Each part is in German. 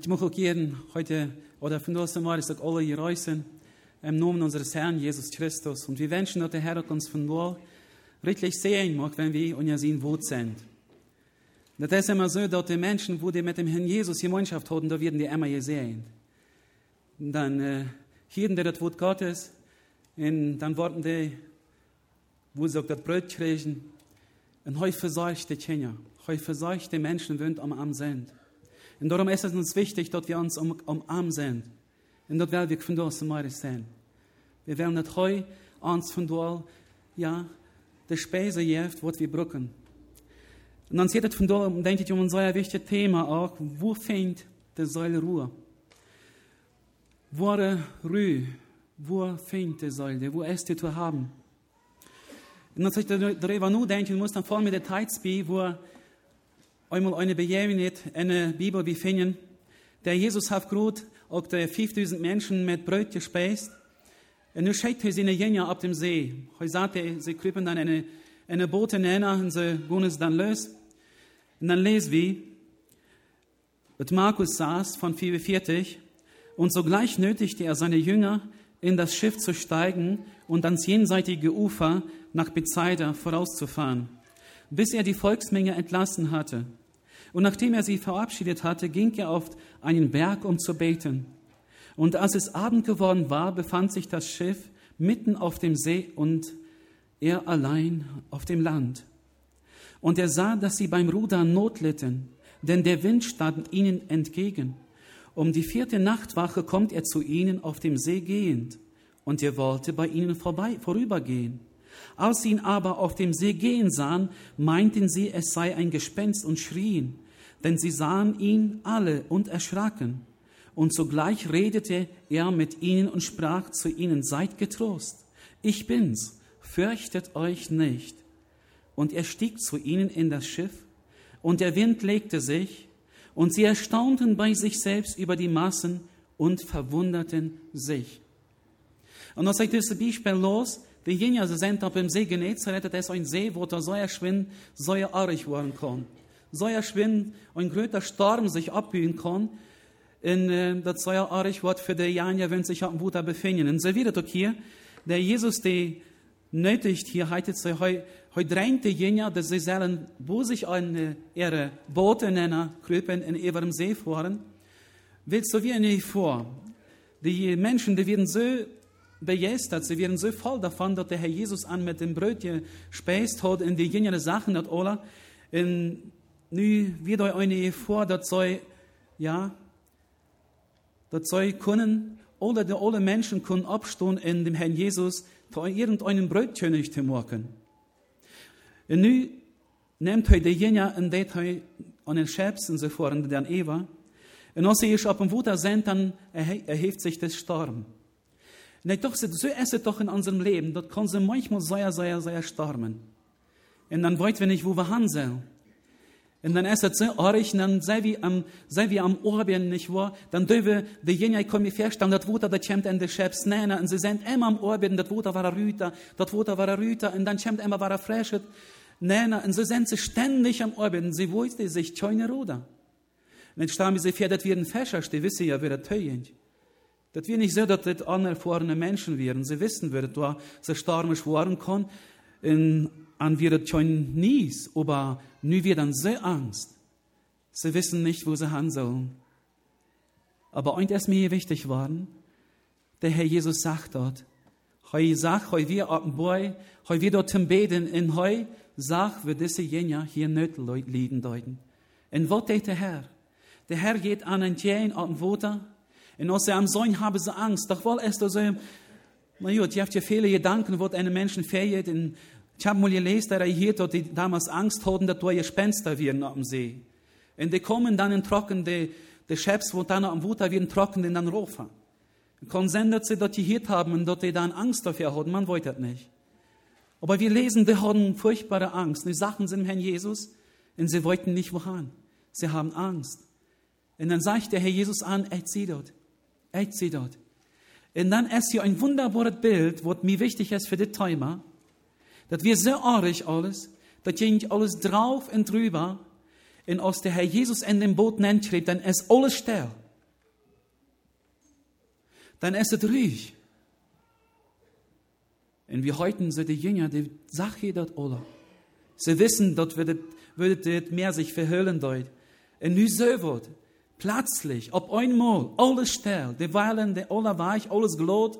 Ich möchte auch jeden heute, oder von das Mal, ich sage alle hier reißen, im Namen unseres Herrn Jesus Christus. Und wir wünschen, dass der Herr uns von wohl richtig sehen mag, wenn wir unter sein Wort sind. Das ist immer so, dass die Menschen, wo die mit dem Herrn Jesus Gemeinschaft haben, da werden die immer gesehen. Dann, äh, hier, der das Wort Gottes, und dann warten die, wo sie auch das Brot kriegen, und heute verseuchte Kinder, heute verseuchte Menschen, die am Arm sind. Und darum ist es uns wichtig, dass wir uns um, umarmen sind. Und dat wil ik vandaag maar zijn. Wir werden het heu uns von dort, ja, de Speise jeft, wat wir brücken. Und dann sieht es von dort, denke ich, um ein sehr wichtiges Thema auch, wo fängt die Säule Ruhe? Wo Ruhe, wo fängt die Säule, wo ist die zu haben? Und als ich darüber nur denke, muss dann vor mir der Teitsby, wo einmal eine Begebenheit in der Bibel wir finden, der Jesus gut auch der 5000 Menschen mit Brot gespeist. Und nu schickt er seine Jünger ab dem See. Heute sagt er, sie kriegen dann eine, eine Boote näher und sie gehen es dann los. Und dann lesen wir, dass Markus saß von 44 und sogleich nötigte er seine Jünger, in das Schiff zu steigen und ans jenseitige Ufer nach Bethsaida vorauszufahren, bis er die Volksmenge entlassen hatte. Und nachdem er sie verabschiedet hatte, ging er auf einen Berg, um zu beten. Und als es Abend geworden war, befand sich das Schiff mitten auf dem See und er allein auf dem Land. Und er sah, dass sie beim Rudern Not litten, denn der Wind stand ihnen entgegen. Um die vierte Nachtwache kommt er zu ihnen auf dem See gehend, und er wollte bei ihnen vorbei, vorübergehen. Als sie ihn aber auf dem See gehen sahen, meinten sie, es sei ein Gespenst und schrien, denn sie sahen ihn alle und erschraken. Und sogleich redete er mit ihnen und sprach zu ihnen, seid getrost, ich bin's, fürchtet euch nicht. Und er stieg zu ihnen in das Schiff, und der Wind legte sich, und sie erstaunten bei sich selbst über die Massen und verwunderten sich. Und als ich dieses Beispiel los, die Jünger sind auf dem See Genezareth, das ist ein See, wo der Säuer schwimmt, Säuer arg werden kann. Säuer schwimmt, ein größer Sturm sich abhühen kann, in äh, das Säuer arg wird für die Janja, wenn sich am Wuter befinden. Und so wieder doch hier, der Jesus, der nötigt hier, heitet sie, heu, drängt die Jünger, dass sie sollen, wo sich an ihre Boote nennen, krüpen in ihrem See fahren, wird so wie nicht vor. Die Menschen, die werden so begeistert, sie werden so voll davon, dass der Herr Jesus an mit dem Brötchen speist hat in die jüngere Sachen, dass alle, in, nu wird euch eine vor, dass soll, ja, dass soll können, oder die alle Menschen können abstehen in dem Herrn Jesus, für irgendeinen Brötchen nicht zu machen. Und nu nimmt heute die Jünger und geht heute an den Schäbs und so fort, und dann Eva, und als sie auf dem Wutter sind, dann erhebt sich das Sturm. Und dachte, so ist es doch in unserem Leben, dort kann sie manchmal sehr, sehr, sehr stormen. Und dann wollen wir nicht, wo wir hin sollen. Und dann ist es so und dann sei wie am, sei wie am Orbien, nicht wahr? Dann dürfen die Jünger, mir vorstellen, das Wutter, das kommt in die Schäfs nennen, und sie sind immer am Orbien, das Wutter war Rüter, das Wutter war Rüter, und dann kommt immer war Freshet, nennen, und sie sind sie ständig am Orbien, sie wollen sich keine Ruder. Und jetzt stellen sie vor, das wird ein Fäscher, die wissen ja, wer das teuert. Dat wir nicht so, dass das anerfahrene Menschen wären. Sie wissen, wer da so stürmisch werden kann. Und an wir das schon nie, aber nu wir dann so Angst. Sie wissen nicht, wo sie hin sollen. Aber eins ist mir wichtig geworden. Der Herr Jesus sagt dort, Heu sagt, heu wir ab Boy, heu wir dort zum Beten, in heu sagt, wir diese Jünger hier nicht liegen deuten. Und was tät der Herr? Der Herr geht an ein Jäin ab dem Water, und als am Sohn haben sie Angst. Doch wohl ist das so, na gut, ihr habt ja viele Gedanken, was einen Menschen fehlt. Ich habe mal gelesen, dass er hier, dass die damals Angst hatten, dass da Gespenster werden am See. Und die kommen dann in trocken, die, die Chefs, wo dann am Wuter werden trocken, in dann rufen. Kann sein, dass sie dort hier haben und dass die dann Angst dafür haben. Man wollte das nicht. Aber wir lesen, die hatten furchtbare Angst. Die Sachen sind Herrn Jesus und sie wollten nicht wohin. Sie haben Angst. Und dann sagt der Herr Jesus an, er zieht dort. Echt sie dort. Und dann ist hier ein wunderbares Bild, was mir wichtig ist für das Thema, dass wir so arg alles, dass ging alles drauf und drüber, und als der Herr Jesus in dem Boot nennt, dann ist alles still. dann esset ruhig. Und wie heute sind die Jünger, die sagen dort alle. Sie wissen, dort wird das Meer sich verhüllen dort. Und nu so wird, plötzlich, auf einmal, alles still, die Weilen, die alle weich, alles glot.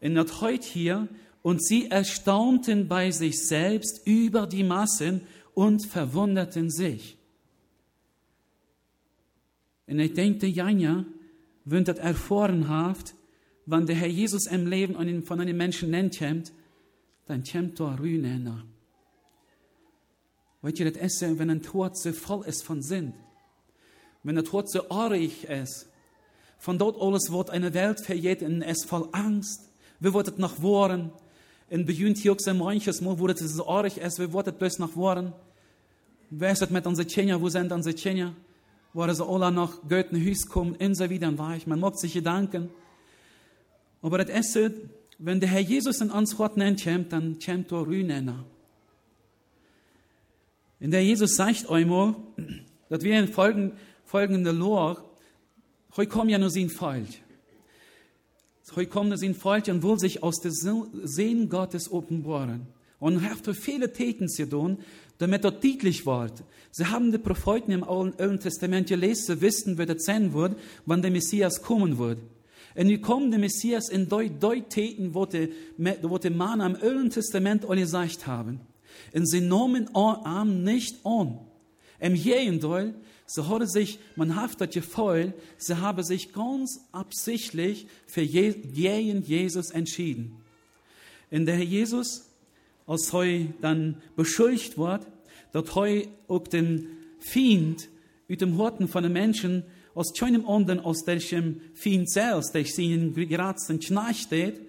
Und das heute hier, und sie erstaunten bei sich selbst über die Massen und verwunderten sich. Und ich denke, Janja, wenn das erfahren wenn der Herr Jesus im Leben von einem Menschen nennt, dann kommt da Rühne nach. Weißt ihr, das Essen, wenn ein Tod so voll ist von Sinn, wenn der Tod so arg ist, von dort alles wird eine Welt verjährt und es voll Angst. Wird es noch worden? In bejunt hier auch so manches Mal, wo es so arg ist, wird es bloß noch worden? Wer ist mit unseren Tschenja? Wo sind unsere Tschenja? Wo sie alle nach Göttenhüs kommen, in so wieder und weich. Man macht sich Gedanken. Aber das ist, wenn der Herr Jesus in uns Gott nennt, dann kommt er Rühne In der Jesus sagt einmal, dass wir in folgen, folgende Lor, heute kommen ja nur sein Volk. Heute kommen nur sein Volk und will sich aus der Sehen Gottes offenbaren. Und er hat viele Täten zu tun, damit dort deutlich wird. Sie haben die Propheten im Alten Testament gelesen, sie wissen, wie das sein wird, wann der Messias kommen wird. Und nu kommt der Messias in doi Täten, wo die, wo die Mann am Alten Testament alle gesagt haben. Und sie nahmen arm nicht an. Im Gegenteil, sie haben sich, man das Gefühl, sie haben sich ganz absichtlich für jeden Jesus entschieden. Und der Herr Jesus, als er dann beschuldigt wird, dass er auch den Feind mit dem Horten von den Menschen aus keinem anderen, aus welchem Feind selbst, der sich in geratzen Schnee steht,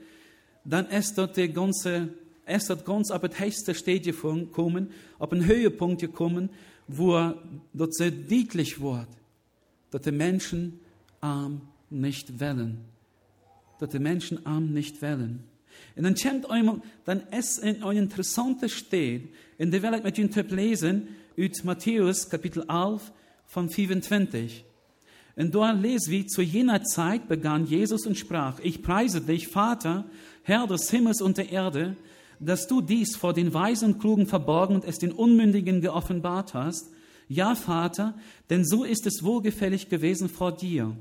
dann ist dort die ganze es hat ganz auf die höchste Stadie gekommen, auf einen Höhepunkt gekommen, wo dort sehr deutlich wird, dass die Menschen arm nicht wollen. Dass die Menschen arm nicht wollen. Und dann kommt einmal, dann ist ein, ein interessanter Steht, in der Welt mit Ihnen lesen, aus Matthäus Kapitel 11 von 25. Und dort lesen wir, zu jener Zeit begann Jesus und sprach, ich preise dich, Vater, Herr des Himmels und der Erde, dass du dies vor den Weisen und Klugen verborgen und es den Unmündigen geoffenbart hast. Ja, Vater, denn so ist es wohlgefällig gewesen vor dir.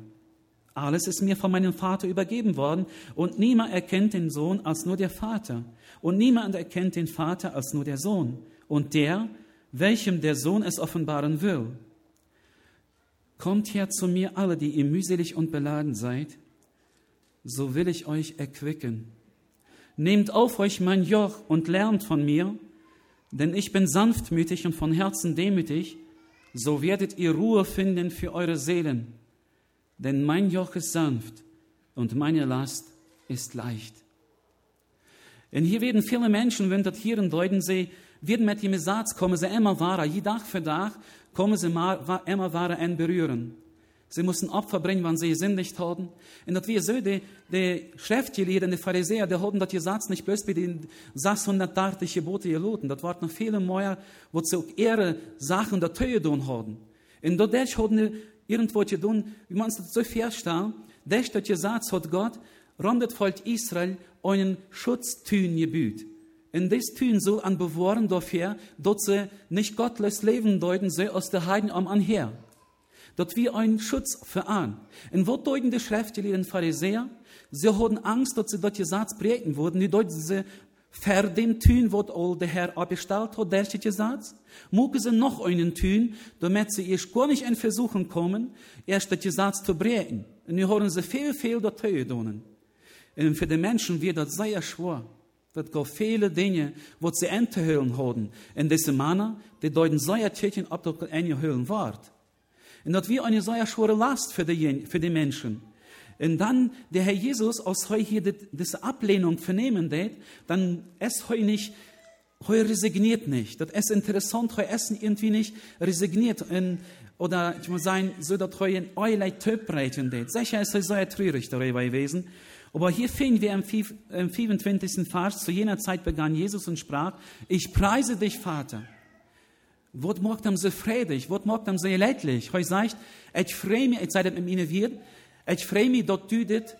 Alles ist mir von meinem Vater übergeben worden und niemand erkennt den Sohn als nur der Vater und niemand erkennt den Vater als nur der Sohn und der, welchem der Sohn es offenbaren will. Kommt her zu mir alle, die ihr mühselig und beladen seid, so will ich euch erquicken. Nehmt auf euch mein Joch und lernt von mir, denn ich bin sanftmütig und von Herzen demütig, so werdet ihr Ruhe finden für eure Seelen. Denn mein Joch ist sanft und meine Last ist leicht. Und hier werden viele Menschen, wenn das hier in deuten sie, werden mit dem Satz kommen sie immer wahrer, je Tag für Tag kommen sie immer wahrer an berühren. Sie mussten Opfer bringen, wenn sie gesündigt hatten. Und das wir so, die, die Schriftgelehrten, die Pharisäer, die hatten das gesagt, nicht bloß bei den 630 Gebote geloten. Das waren noch viele mehr, wo sie auch ihre Sachen der Töhe tun hatten. Und dadurch hatten die irgendwo tun, wie man es so feststellt, durch das gesagt hat Gott, randet Volk Israel einen Schutztün gebüht. Und das tun soll an bewahren dafür, dass sie nicht gottlos leben deuten, sie aus der Heiden am anher dat wir einen Schutz veran. Und wo deuten die Schriftgelehrten Pharisäer? Sie hatten Angst, dass sie dort Gesetz brechen würden. Die deuten sie ver dem tun, all der Herr abgestellt hat, der Gesetz. Mögen sie noch einen tun, damit sie erst gar nicht in Versuchen kommen, erst das Gesetz zu brechen. Und wir hören sie viel, viel dort tun. Und für die Menschen wird das sehr schwer. Das gibt viele Dinge, die sie enthüllen haben. In dieser Manner, die deuten sehr tätig, ob das eine Hüllen wird. Und das wie eine sehr schwere Last für die, für die Menschen. Und dann der Herr Jesus, als er hier diese Ablehnung vernehmen hat, dann ist er nicht, er resigniert nicht. Das ist interessant, er ist irgendwie nicht resigniert. Und, oder ich muss sagen, so dass er in allerlei Typ reiten hat. Sicher ist er sehr traurig darüber gewesen. Aber hier finden wir im 25. Vers, zu jener Zeit begann Jesus und sprach, ich preise dich, Vater Wat maakt hem zo vredig? Wat maakt hem zo leidlich? Hij zegt, ik vreem me, ik zei dat met mijn weer, ik vreem me dat u dit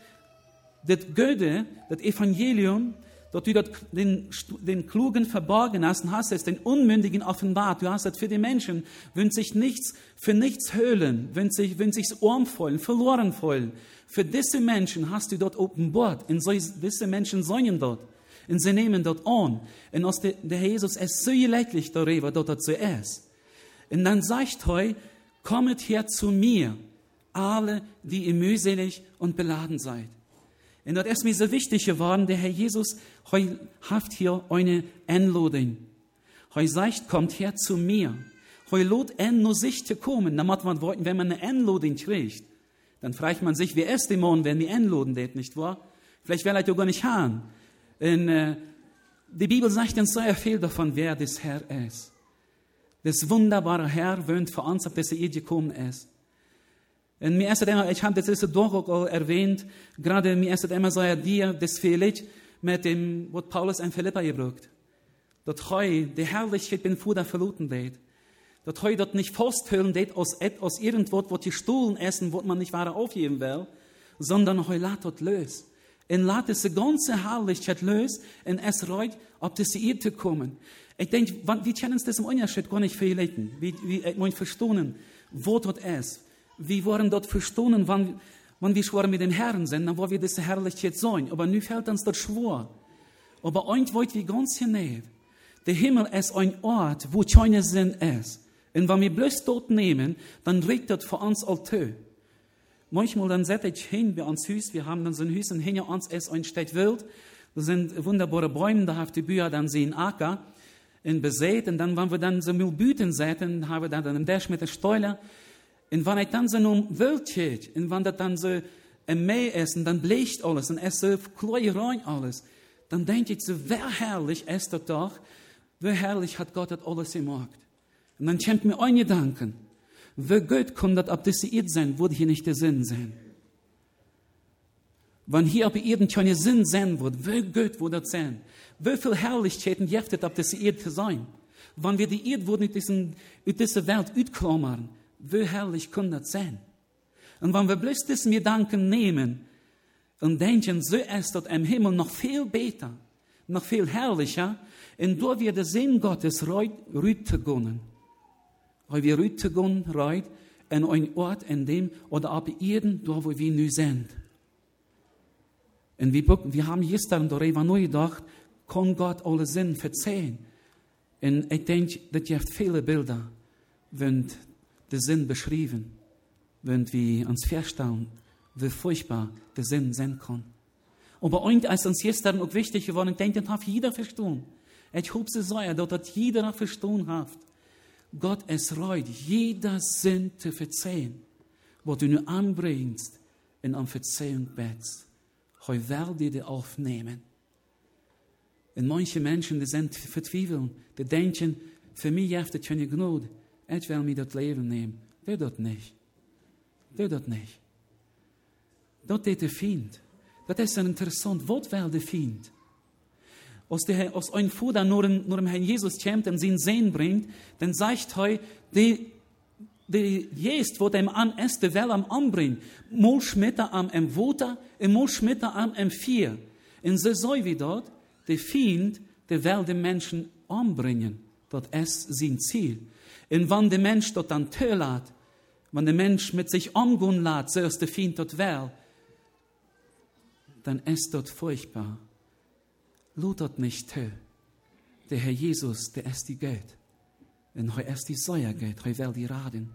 das Göde, das Evangelium, dort du dort den, den Klugen verborgen hast und hast es den Unmündigen offenbart. Du hast es für die Menschen, wenn sich nichts, für nichts höhlen, wenn sich, wenn sich's voll, verloren voll. Für diese Menschen hast du dort offenbart. Und so, diese Menschen sollen dort. Und sie nehmen dort an. Und aus der, der Jesus ist so leidlich darüber, dort dazu ist. Und dann sagt er, kommet her zu mir, alle, die ihr mühselig und beladen seid. Und dort ist mir so wichtig geworden, der Herr Jesus hat hier eine Einladung. Er sagt, kommt her zu mir. Er lädt ein, nur sich zu kommen. Damit man wollten, wenn man eine Einladung kriegt, dann fragt man sich, wer ist der Mann, wenn die einladen det, nicht wahr? Vielleicht will er ja gar nicht haben. Und, äh, die Bibel sagt uns sehr viel davon, wer das Herr ist. Das wunderbare Herr wohnt für uns, auf das er gekommen ist. Und mir ist immer, ich habe das ist doch auch erwähnt, gerade mir ist immer so, dir, das fehlt, met dem, wat Paulus en Philippa gebruikt. Dat hij de herrlichkeit ben Vater verluten deed. Dat hij dat nicht festhüllen deed aus, aus irgendwas, was gestohlen essen, was man nicht weiter aufgeben will, sondern hij laat dat los. En laat diese ganze Herrlichkeit los und es reut, ob das hier zu kommen. Ich denke, wie kennen das im Unterschied gar nicht verlegen. Wie, wie, ich muss verstehen, wo dort ist. Wie wollen dort verstehen, wann, wenn wir schwören mit dem Herrn sind, dann wollen wir diese Herrlichkeit sein. Aber nu fällt uns das schwor. Aber euch wollt wir ganz hinein. Der Himmel ist ein Ort, wo keine Sinn ist. Und wenn wir bloß dort nehmen, dann regt das für uns alltö. Manchmal dann setze ich hin bei uns Hüs, wir haben dann so ein Hüs und hinter uns ist ein Stadt wild. Da sind wunderbare Bäume, da habt die Bücher dann sehen Acker in besät und dann, wenn wir dann so Müllbüten säten, haben wir dann einen Dash mit der Steuer und wenn ich dann so um Wild geht, und wenn das dann so ein Meer ist, und dann bleicht alles, und es so rein alles, dann denke ich so, wer herrlich ist das doch, wie herrlich hat Gott das alles gemacht. Und dann kommt mir ein Gedanken, gut kann das ab diese Erde sein, würde hier nicht der Sinn sein. Wenn hier auf Erden keine Sinn sein wird, wie gut würde das sein? Wie viel Herrlichkeiten jeftet ab diese Erde zu sein? Wenn wir die Erde würden in diese Welt utklammern, wie herrlich kann das sein? Und wenn wir bloß diesen Gedanken nehmen und denken, so ist das im Himmel noch viel besser, noch viel herrlicher, und da wir den Sinn Gottes rüte gönnen. Weil wir rüte gönnen, reut, in ein Ort, in dem, oder ab Erden, da wo wir nu sind. Und wir, wir haben gestern darüber neu gedacht, kann Gott alle Sinn verzeihen. Und ich denke, das gibt viele Bilder, wenn der Sinn beschrieben, wenn wir uns feststellen, wie furchtbar der Sinn sein kann. Aber uns ist uns gestern auch wichtig geworden, ich denke, das hat jeder verstanden. Ich hoffe so sehr, dass das jeder verstanden hat. Gott ist reut, jeder Sinn zu verzeihen, was du nur anbringst in einem Verzeihung betst. Heu werde dir aufnehmen. Und manche Menschen, die sind vertwiebeln, die denken, für mich heeft het keine Gnade. Ich will mir das Leben nehmen. Der dort nicht. Der dort nicht. Dort ist der Feind. Das ist interessant. Was will der Feind? Als, der, als ein Vater nur, nur dem Herrn Jesus kommt und seinen Sehen bringt, dann sagt er, die, die jest, wo dem an der will am anbringen. Mal schmitter am em Wuter, und mal schmitter am em Vier. Und so soll wie dort, der Feind, der will den Menschen anbringen. Das ist sein Ziel. Und wenn der Mensch dort dann tölat, wenn der Mensch mit sich umgehen lässt, so ist der Feind dort will, dann ist dort furchtbar. Lut dort nicht tö. Der Herr Jesus, der ist die Geld. Und er ist die Säuer Geld, er will die raden.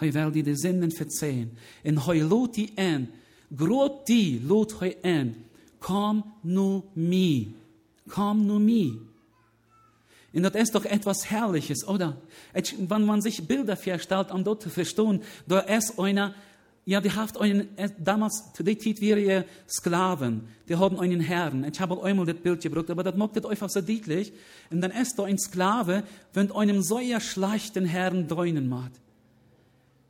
Er will die die Sinnen verzeihen. Und er lut die an, grot die, lut er an, komm nur mi. Komm nur mi. Und das ist doch etwas Herrliches, oder? Wenn man sich Bilder vorstellt, um dort zu verstehen, da ist einer, ja, die hat einen, damals, zu der Zeit wären Sklaven, die haben einen Herrn. Ich habe einmal das Bild gebraucht, aber das macht einfach so deutlich. Und dann ist da ein Sklave, wenn einem so schlechten Herrn dreunen macht.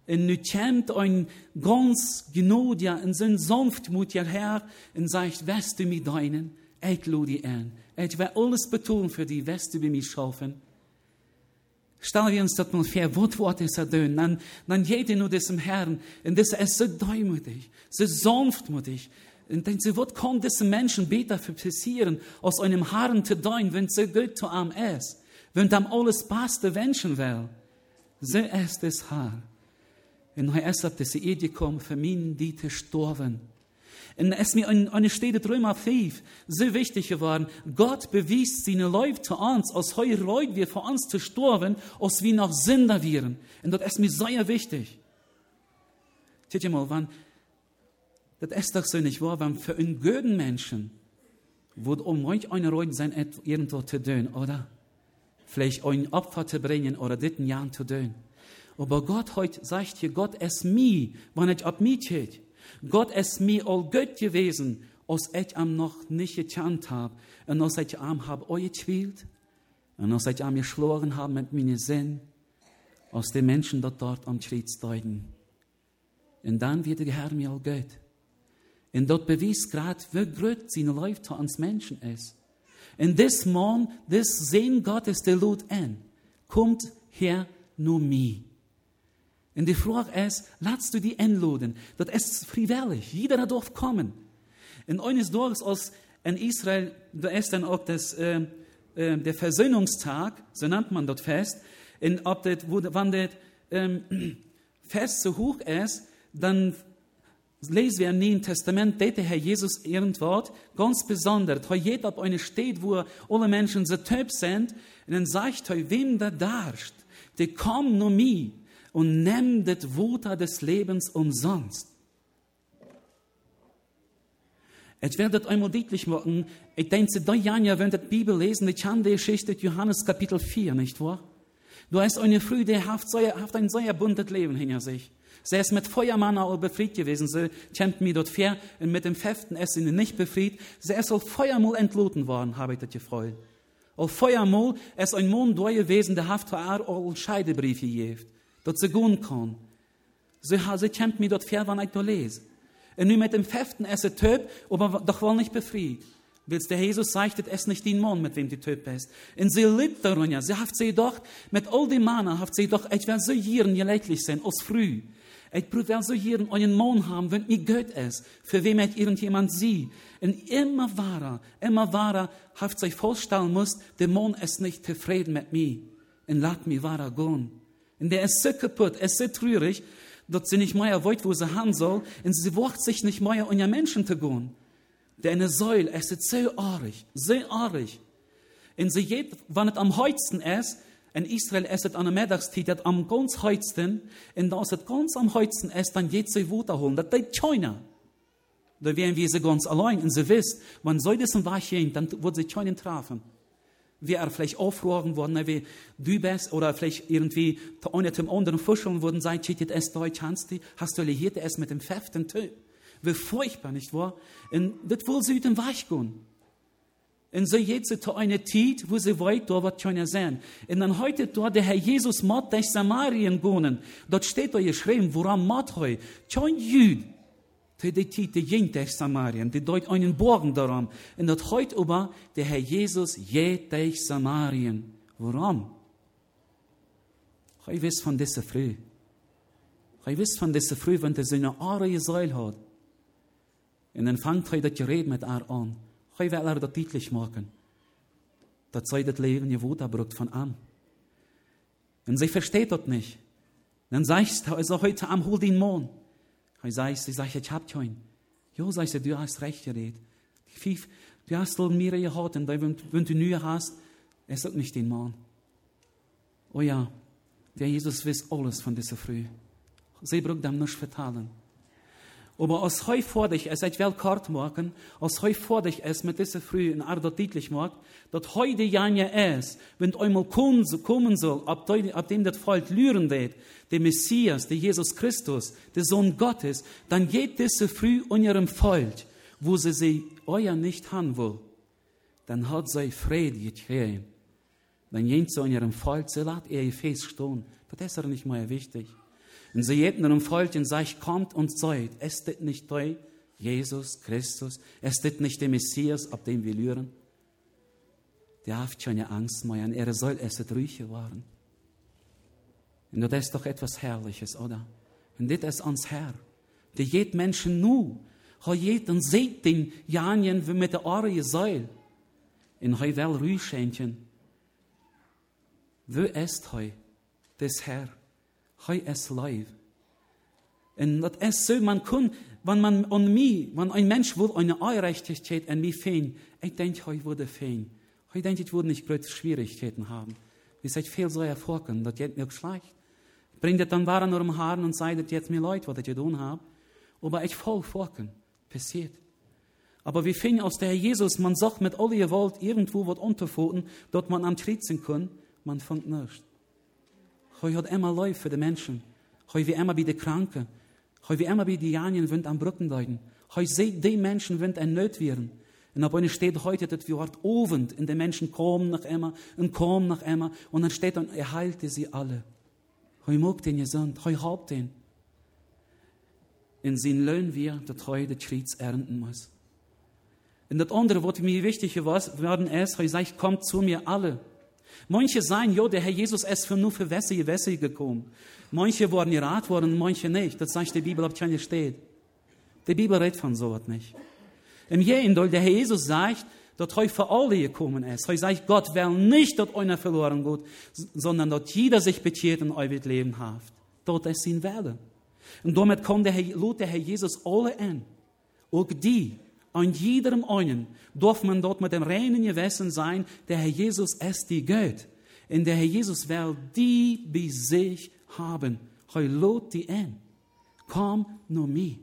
Und nu kommt ein ganz gnädiger und so ein sanftmutiger Herr und sagt, weißt du mit deinen? Ich lade dich an. Ich will alles betonen für die, was du bei mir schaffen. Stellen wir uns das mal vor, was wird es tun? Dann, dann jeder nur diesem Herrn, und das ist so deumutig, so sanftmutig, Und dann sie wird kaum diese Menschen besser passieren, aus einem Haaren zu dein, wenn sie gut zu am ist, wenn dem alles Beste wünschen will. So ist das Haar. Und er ist auf diese Idee gekommen, für mich, die zu sterben. Und es mir eine Stelle Römer 5 so wichtig geworden. Gott bewies seine Leute zu uns, aus heu Leute wir für uns zu sterben, aus wie noch Sünder wären. Und das ist mir sehr wichtig. Seht ihr mal, wann, das ist doch so nicht wahr, wenn für einen guten Menschen, wo um euch eine Leute sein, irgendwo zu tun, oder? Vielleicht ein Opfer zu bringen oder dritten Jahr zu tun. Aber Gott heute sagt hier, Gott ist mir, wenn ich ab mich geht. Gott ist mir all gut gewesen, als ich am noch nicht gekannt habe. Und als ich am habe euch gespielt. Und als ich am geschlagen habe mit meinen Sinn. Aus den Menschen dort, dort am Schritt steigen. Und dann wird der Herr mir all gut. Und dort bewies gerade, wie groß seine zu uns Menschen ist. Und das Mann, das Sehen Gottes, der Lud an, kommt her nur mir. Und die Frage ist, lass du die einladen? Das ist freiwillig. Jeder darf kommen. Und eines Tages, als in Israel, da ist dann auch das, äh, äh, der Versöhnungstag, so nennt man das fest. Und ob das, wo, wann das ähm, Fest so hoch ist, dann lesen wir im Neuen Testament, dass der Herr Jesus irgendwo ganz besonders, weil jeder auf eine steht, wo alle Menschen so typ sind, und dann sagt er, wem da darst, der kommt nur mir und nimm das Wutter des Lebens umsonst. Ich werde das einmal deutlich machen. Ich denke, da Janja, wenn die Bibel lesen, die die Geschichte Johannes Kapitel 4, nicht wahr? Du hast eine Früh, die hat, hat ein sehr buntes Leben hinter sich. Sie ist mit Feuermann auch befriedigt gewesen. Sie kennt mich dort fair und mit dem Pfeften ist sie nicht befriedigt. Sie ist auf Feuermol entloten worden, habe ich das gefreut. Auf Feuermol ist ein Mond gewesen, der hat auch Scheidebriefe gegeben dat ze gaan kan. Ze, ze kennt mich dort fair, wann ich da lese. Und nun mit dem Pfeften esse Töp, aber doch wohl nicht befriedigt. Willst der Jesus sagt, es nicht den Mann, mit wem die Töp ist. Und sie liebt darunter. Sie hat sie doch, mit all dem Mann, hat sie doch, ich will so hier leidlich sein, als früh. Ich will so hier einen Mann haben, wenn mir gut ist, für wem ich irgendjemand sie. Und immer wahrer, immer wahrer, hat sich vorstellen muss, der Mann ist nicht zufrieden mit mir. Und lasst mich wahrer gehen. Und der ist so kaputt, ist so traurig, dass sie nicht mehr weiß, wo sie haben soll, und sie wacht sich nicht mehr, ihr Menschen zu gehen. Der eine Säule, es ist so arg, so arg. Und sie geht, wenn es am heutsten ist, in Israel ist es an der Mittagszeit am ganz heutsten, und da es ganz am heutsten ist, dann geht sie Wutter holen. Das geht keiner. Da wären wir sie ganz allein, und sie wisst, wenn so das ein Wach dann wird sie keinen treffen wie er vielleicht aufrufen worden, wie du bist, oder vielleicht irgendwie einer zum anderen fuscheln würden, sein, cheatet es Deutsch, hast du, hast du es mit dem Pfeften Tö. Wie furchtbar, nicht wahr? Und das will sie den Weich gehen. Und so jetzt zu einer Zeit, wo sie weit da wird können sehen. Und dann heute dort der Herr Jesus macht durch Samarien gehen. Dort steht da geschrieben, woran macht er? Kein Jüd für die Tite durch Samarien, die deut einen Borgen daran. Und dat heute aber der Herr Jesus durch Samarien. Warum? Ich weiß von dieser Früh. Ich weiß von dieser Früh, wenn er seine Aare Säule hat. Und dann fängt er das Gerät mit ihr an. Ich will er das deutlich machen. Das sei das Leben gewuterbrucht von ihm. Und sie versteht das nicht. Dann sagst du, also heute am hol den Mond. Hij zei, ze zei, ich hab keinen. Jo, zei ze, du hast recht geredet. Du hast al meer gehad en wenn du nu hast, ist das nicht den Mann. Oh ja, der Jesus weiß alles von dieser Früh. Sie braucht dem nicht vertalen. Aber als heu vor dich ist, ich will kort machen, als heu vor dich ist, mit dieser Früh in Ardo deutlich macht, dass heute Janja ist, wenn einmal kommen soll, ab, dem das Volk lüren wird, der Messias, der Jesus Christus, der Sohn Gottes, dann geht Früh in ihrem Volk, wo sie sie euer nicht haben will, dann hat sie Friede gekriegt. Dann geht sie in ihrem Volk, sie lässt ihr Fest stehen. Das ist nicht mehr wichtig. Und sie jeden im Volk und sagt, kommt und seid, ist das nicht treu? Jesus Christus, ist das nicht der Messias, auf dem wir lüren? Der hat keine Angst mehr, er soll es ruhig werden. Und das ist doch etwas Herrliches, oder? Und das ist ans Herr. Die geht Menschen nur, Hij jeet dan zeet den janjen we met de arje zeil. En hij wel ruischentjen. We est hij, des Herr. Hij is live. En dat is zo, man kon, wanneer man on mij, wanneer een mens wil een Einrichtigkeit an mij feen, ik denk, hij würde feen. Hij denkt, ik würde nicht große Schwierigkeiten haben. Wie seid viel so erfolgen, dat geht mir schlecht. Bringt het dan waren um Haaren und sagt, jetzt mir leid, was ich getan habe. Aber ich voll vorken. Passiert. Aber wie fing aus der Jesus, man sagt mit alle Gewalt irgendwo was unterfoten, dort man am Tritzen kann, man fand nichts. Hij hat immer Leid für die Menschen. Hij wie immer bei den Kranken. Hij wie immer bei den Janien wind am Brücken leiden. Hij sieht die Menschen wind ein Nöt werden. Und aber steht heute, dass wir Wort ovend in den Menschen kommen nach immer und kommen nach immer. Und dann steht dann, er heilte sie alle. Hij mag den gesund, hij haupt den. In zijn Lohn wir, dat hij de Krieg ernten muss. Und das andere, was mir wichtig geworden ist, er sagt, kommt zu mir alle. Manche sagen, jo, der Herr Jesus ist für nur für wässige Wässer gekommen. Manche wurden gerat worden, manche nicht. Das sagt die Bibel, ob keine steht. Die Bibel redet von so was nicht. Im Gegenteil, der Herr Jesus sagt, dass er für alle gekommen ist. Er sagt, Gott will nicht, dass einer verloren geht, sondern dass jeder sich bekehrt und ewig Leben hat. Dort ist sein Wille. Und damit kommt der Herr, lud der Herr Jesus alle an. Auch die, an jedem einen, darf man dort mit dem reinen Gewissen sein, der Herr Jesus ist die Gott. Und der Herr Jesus will die bei sich haben. Er lud die an. Komm nur mir.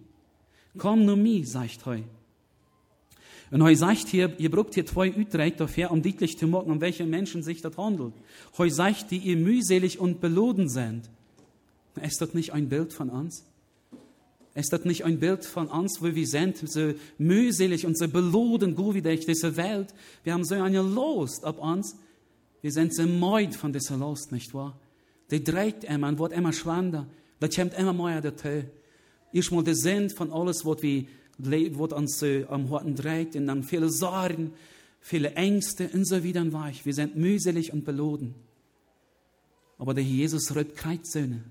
Komm nur mir, sagt er. Und er sagt hier, ihr braucht hier zwei Utrecht dafür, um deutlich zu machen, um welche Menschen sich das handelt. Er sagt, die ihr mühselig und beloden sind. Ist das nicht ein Bild von uns? Ist das nicht ein Bild von uns, wo wir sind, so mühselig und so beloden, gut wie durch diese Welt? Wir haben so eine Lust ab uns. Wir sind so meid von dieser Lust, nicht wahr? Die dreht immer und wird immer schwander. Das kommt immer mehr dazu. Erstmal der Sinn von alles, was wir uns äh, am Horten dreht, und dann viele Sorgen, viele Ängste und so wieder weich. Wir sind mühselig und beloden. Aber der Jesus rübt keine Söhne.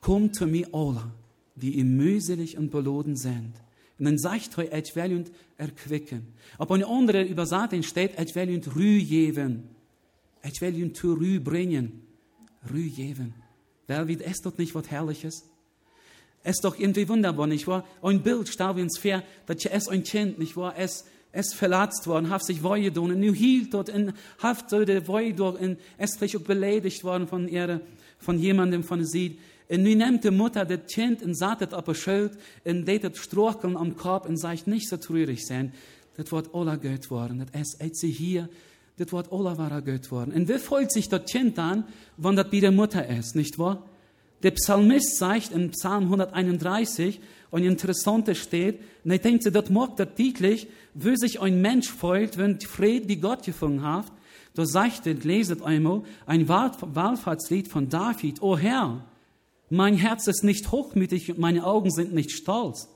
Kommt zu mir alle, die ihr mühselig und beloden sind. Und dann sagt er, will und erquicken. Aber eine andere Übersetzung steht, will und Ruhe geben. Will und zu Ruhe bringen. Ruhe geben. Wie ist das nicht was Herrliches? Es ist doch irgendwie wunderbar, nicht wahr? Ein Bild stau uns fair, dass es ein Kind, nicht wahr? Es, es verletzt worden, hat sich Wehe getan, und hielt dort in Haft, der Wehe dort, und es ist beleidigt worden von ihr, von jemandem von sie. Und nu nimmt die Mutter das Kind und sagt es auf der Schuld, und deed es strocheln am Kopf und sagt, nicht so traurig sein. Das wird aller Gott worden, das ist, sie hier, das wird aller wahrer Gott worden. Und wie freut sich das Kind dann, wenn das bei der Mutter ist, nicht wahr? Der Psalmist sagt in Psalm 131, und interessante steht, und ich denke, das mag das deutlich, wie sich ein Mensch freut, wenn die Friede, die Gott gefunden hat, da sagt er, leset einmal, ein Wallfahrtslied von David, O Herr, mein Herz ist nicht hochmütig und meine Augen sind nicht stolz.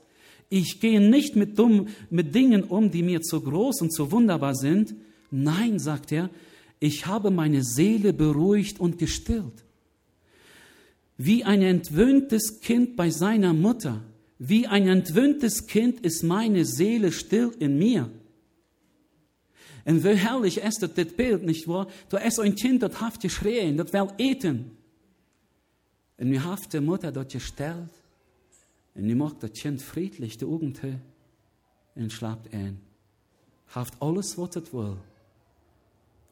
Ich gehe nicht mit, dumm, mit Dingen um, die mir zu groß und zu wunderbar sind. Nein, sagt er, ich habe meine Seele beruhigt und gestillt. Wie ein entwöhntes Kind bei seiner Mutter, wie ein entwöhntes Kind ist meine Seele still in mir. Und wie herrlich ist das, Bild, nicht wahr? Da ist ein Kind, das hat geschrien, das will eten. Und wir haben die Mutter dort gestellt. Und wir macht das Kind friedlich Augen zu und schlaft ein. Haft alles, was es will.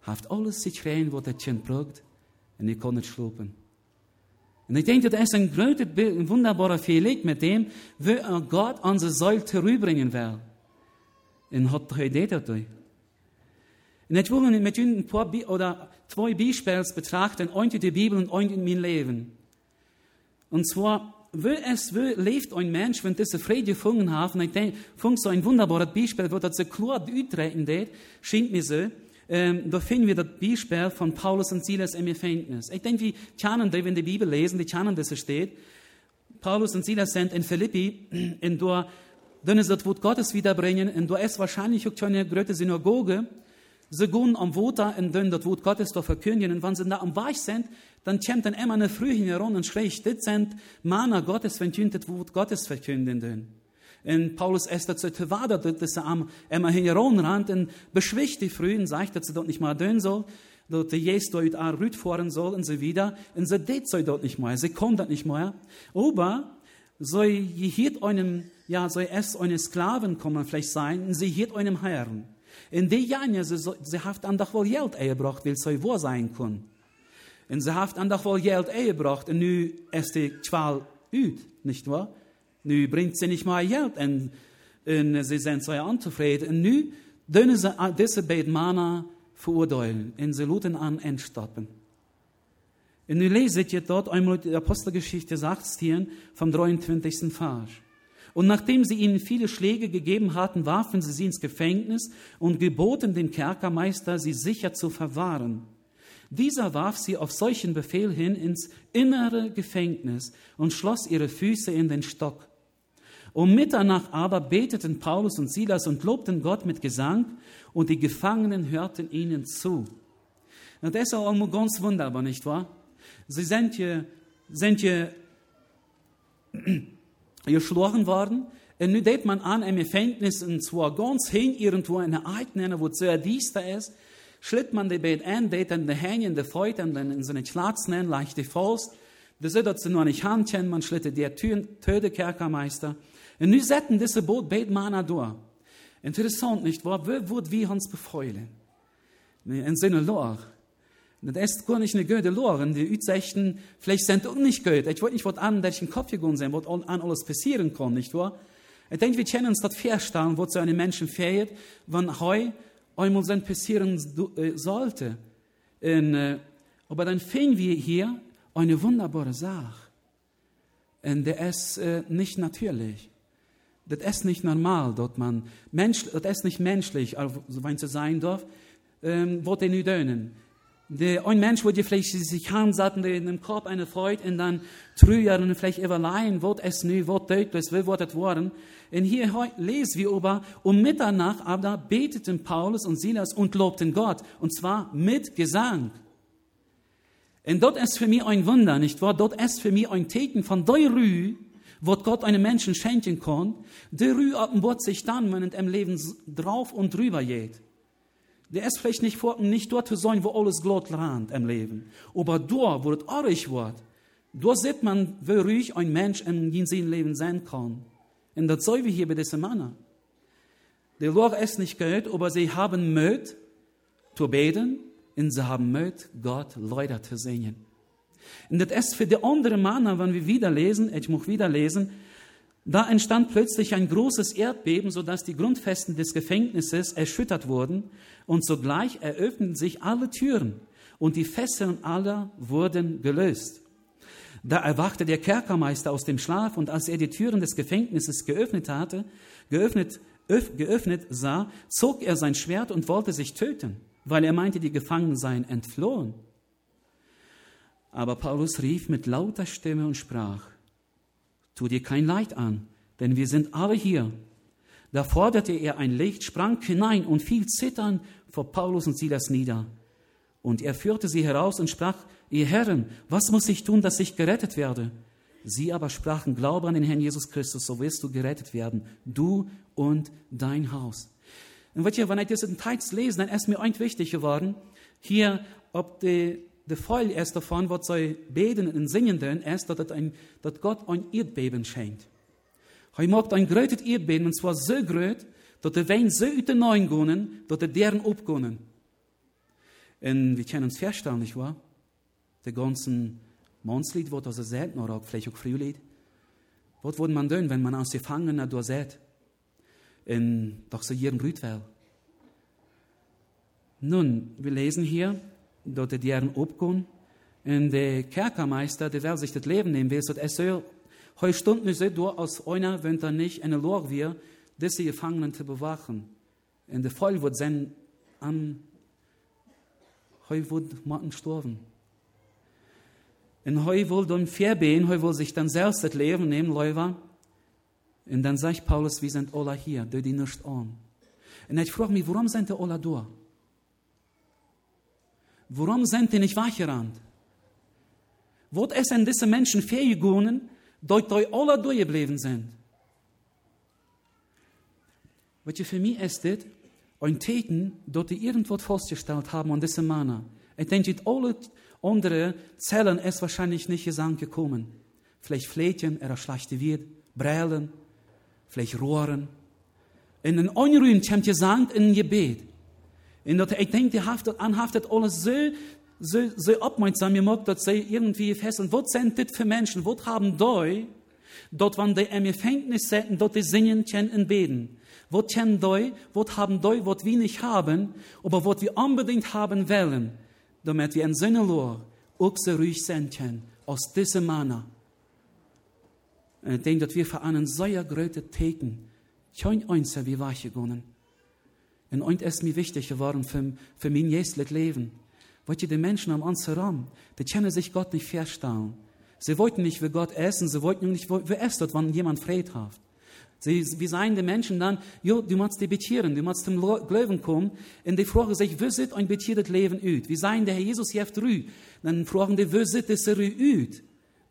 Haft alles zu schreien, was das Kind braucht. Und ich kann nicht schlafen. Und ich denke, das ist ein großes Bild, ein wunderbarer Fehlleg mit dem, wie Gott unsere Säule zurückbringen will. Und hat drei Ideen dadurch. Und ich will mit Ihnen ein paar oder zwei Beispiele betrachten, ein in der Bibel und ein in mein Leben. Und zwar, wie es wie lebt ein Mensch, wenn diese Friede gefunden hat, und ich denke, so ein wunderbares Beispiel, wo das so klar uttreten geht, scheint mir so, ähm, da finden wir das Beispiel von Paulus und Silas im Gefängnis. Ich denke, wir kennen das, wenn die Bibel lesen, die kennen das, steht. Paulus und Silas sind in Philippi, in der, dann ist das Wort Gottes wiederbringen, und da ist wahrscheinlich auch eine große Synagoge. Sie gehen am Woter und dann das Wort Gottes da verkündigen, und wenn sie da am Weich sind, dann kommt dann immer eine Früh heran und schreibt, das sind Männer Gottes, wenn sie das Wort Gottes verkündigen. En Paulus ist dazu te wader, dat ze am emma hingeron rand en beschwicht die frühen, sagt, dass sie dort nicht mal dön soll, dat de Jezus dort a rüt fahren soll und so wieder, und sie det soll dort nicht mehr, sie kommt dort nicht mehr. Aber, soll je hiert einem, ja, soll es eine Sklaven kommen vielleicht sein, und sie hiert einem Herrn. In die Jahre, sie, sie haft an doch wohl Geld eingebracht, weil sie wo sein kann. Und sie haft an doch wohl Geld eingebracht, und nu ist die Qual ut, nicht wahr? Nu bringt sie nicht mal Geld und, und sie sind so unzufrieden. Und nu dürfen sie diese beiden Männer verurteilen und sie luten an entstoppen. Und nu leset ihr dort einmal die Apostelgeschichte 16 vom 23. Vers. Und nachdem sie ihnen viele Schläge gegeben hatten, warfen sie sie ins Gefängnis und geboten dem Kerkermeister, sie sicher zu verwahren. Dieser warf sie auf solchen Befehl hin ins innere Gefängnis und schloss ihre Füße in den Stock. Um Mitternacht aber beteten Paulus und Silas und lobten Gott mit Gesang, und die Gefangenen hörten ihnen zu. Und das ist auch ganz wunderbar, nicht wahr? Sie sind hier, sind hier geschlagen worden, und nun denkt man an ein Gefängnis, und zwar ganz hin irgendwo in der Eidnenne, wo sehr düster ist, schlitt man die Bett an, an Hände, in die Feuer, und dann in so eine Schlatzen, leichte Faust, das ist sie nur nicht Handchen, man schlitte der Töde Kerkermeister, und nu setzen diese Boot beide Männer durch. Interessant, nicht wahr? Wie wird wir uns befreulen? In Sinne Lor. Das ist gar nicht eine gute Lor. Die Utsechten, vielleicht sind auch nicht gut. Ich wollte nicht was an, dass Kopf gegangen sein, was an alles passieren kann, nicht wahr? Ich denke, wir können uns das vorstellen, was so einem Menschen fehlt, wenn heu einmal sein passieren sollte. Und, äh, aber dann finden wir hier eine wunderbare Sache. Und der ist äh, nicht natürlich. Das ist nicht normal, dort man, Mensch, das ist nicht menschlich, wenn es sein darf, ähm, wird er nicht dönen. Ein Mensch würde vielleicht sich ansatten in dem Korb eine Freude und dann trüger und vielleicht überleihen, wird es nicht, wird deutlich, wie wird es worden. Und hier lesen wir aber, um Mitternacht aber beteten Paulus und Silas und lobten Gott, und zwar mit Gesang. Und dort ist für mich ein Wunder, nicht wahr? Dort ist für mich ein Teken von der Rühe, was Gott einem Menschen schenken kann, der Rühe offenbart sich dann, wenn es im Leben drauf und drüber geht. Der ist vielleicht nicht, vor, nicht dort zu sein, wo alles glatt lernt im Leben. Aber dort, wo es arg wird, dort sieht man, wie ruhig ein Mensch in seinem Leben sein kann. Und das soll wir hier bei diesen Männern. Die Lore ist nicht gehört, aber sie haben Mut zu beten und sie haben Mut, Gott Leute zu sehen. Und das ist für die anderen Männer, wenn wir wieder lesen, ich muss wieder lesen, da entstand plötzlich ein großes Erdbeben, sodass die Grundfesten des Gefängnisses erschüttert wurden und sogleich eröffneten sich alle Türen und die Fesseln aller wurden gelöst. Da erwachte der Kerkermeister aus dem Schlaf und als er die Türen des Gefängnisses geöffnet hatte, geöffnet, öff, geöffnet sah, zog er sein Schwert und wollte sich töten, weil er meinte, die Gefangenen seien entflohen. Aber Paulus rief mit lauter Stimme und sprach, tu dir kein Leid an, denn wir sind alle hier. Da forderte er ein Licht, sprang hinein und fiel zitternd vor Paulus und Silas nieder. Und er führte sie heraus und sprach, ihr Herren, was muss ich tun, dass ich gerettet werde? Sie aber sprachen, glaube an den Herrn Jesus Christus, so wirst du gerettet werden, du und dein Haus. Und wenn ich diesen Text lese, dann ist mir ein wichtig geworden, hier, ob die de Fall ist davon, was sie beten und singen denn, ist, dass, ein, dass Gott ein Erdbeben schenkt. Er macht ein großes Erdbeben, und zwar so groß, dass der Wein so ut den Neuen gehen, dass die deren abgehen. Und wir können uns feststellen, nicht wahr? Der ganzen Mannslied, was er sagt, oder vielleicht auch Frühlied. Was würde man tun, wenn man aus Gefangenen da sieht? Und doch so jeden Rütwell. Nun, wir lesen hier, dat de jaren opkon. En de kerkermeister, der will sich das Leben nehmen will, sagt, es soll heu Stunden ist du aus einer, wenn er nicht eine Lor wir, diese Gefangenen zu bewachen. Und der Fall wird sein an, heu wird man sterben. Und heu wohl dann verbehen, heu wohl sich dann selbst das Leben nehmen, Leute. Und dann sagt Paulus, wir sind alle hier, die die nicht an. Und ich frage mich, warum sind die alle da? Warum sind die nicht wachgerannt? Wat ist denn diese Menschen fähig geworden, dort die alle durchgeblieben sind? Je für mich ist das, ein Täten, dort die irgendwas festgestellt haben an diesem Mana. Ich denke, alle andere Zellen ist wahrscheinlich nicht gesagt gekommen. Vielleicht Flächen, er schlechte wird, Brillen, vielleicht Rohren. In een onruim komt je zangt in gebed. En dat, ik denk, die haftet, an haftet alles so, so, so opmerksam gemacht, dass sie irgendwie fesseln, was sind das für Menschen, was haben die, dort, wann die im Gefängnis sitzen, dort die singen können und beten. Was kennen die, was haben die, was wir nicht haben, aber was wir unbedingt haben wollen, damit wir in Sinne auch so ruhig sein können, aus diesem Manna. Und ich denke, dass wir für einen sehr großen Teken, kein einziger wie weggegangen. Und eins ist mir wichtig geworden für, für mein jährliches Leben. Weil die Menschen am uns herum, die können sich Gott nicht verstellen. Sie wollten nicht wie Gott essen, sie wollten nicht es dort, wenn jemand Fried hat. Sie, wie seien die Menschen dann, jo, du musst die betieren, du musst zum Glauben kommen, und die fragen sich, wie sieht ein betiertes Leben aus? Wie seien der Herr Jesus jeft rü? Dann fragen die, wie sieht es rü aus?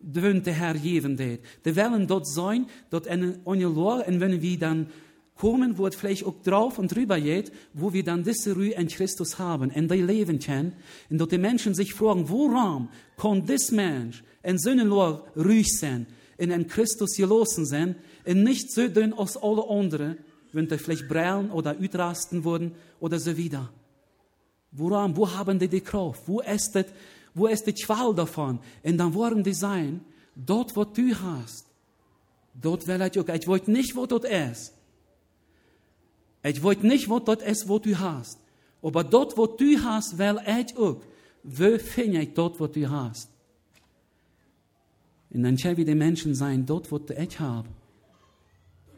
Dwönt der Herr jeven det. Die wollen dort sein, dort eine, eine Lore, und wenn wir dann kommen, es vielleicht auch drauf und drüber geht, wo wir dann diese Ruhe in Christus haben, in die leben können, und dort die Menschen sich fragen, woran kann this Mensch in Lore ruhig sein, in ein Christus gelosen sein, und nicht so dünn als alle anderen, wenn die vielleicht brellen oder ütrasten wurden oder so wieder. Woran, wo haben die die Kraft? Wo ist das, wo ist die Qual davon? Und dann wollen die sein, dort, wo du hast, dort will ich auch. Ich wollte nicht, wo dort ist. Ich wollte nicht, wo dort ist, wo du hast. Aber dort, wo du hast, will ich auch. Wo finde ich dort, wo du hast? Und dann soll wir die Menschen sein, dort, wo ich habe.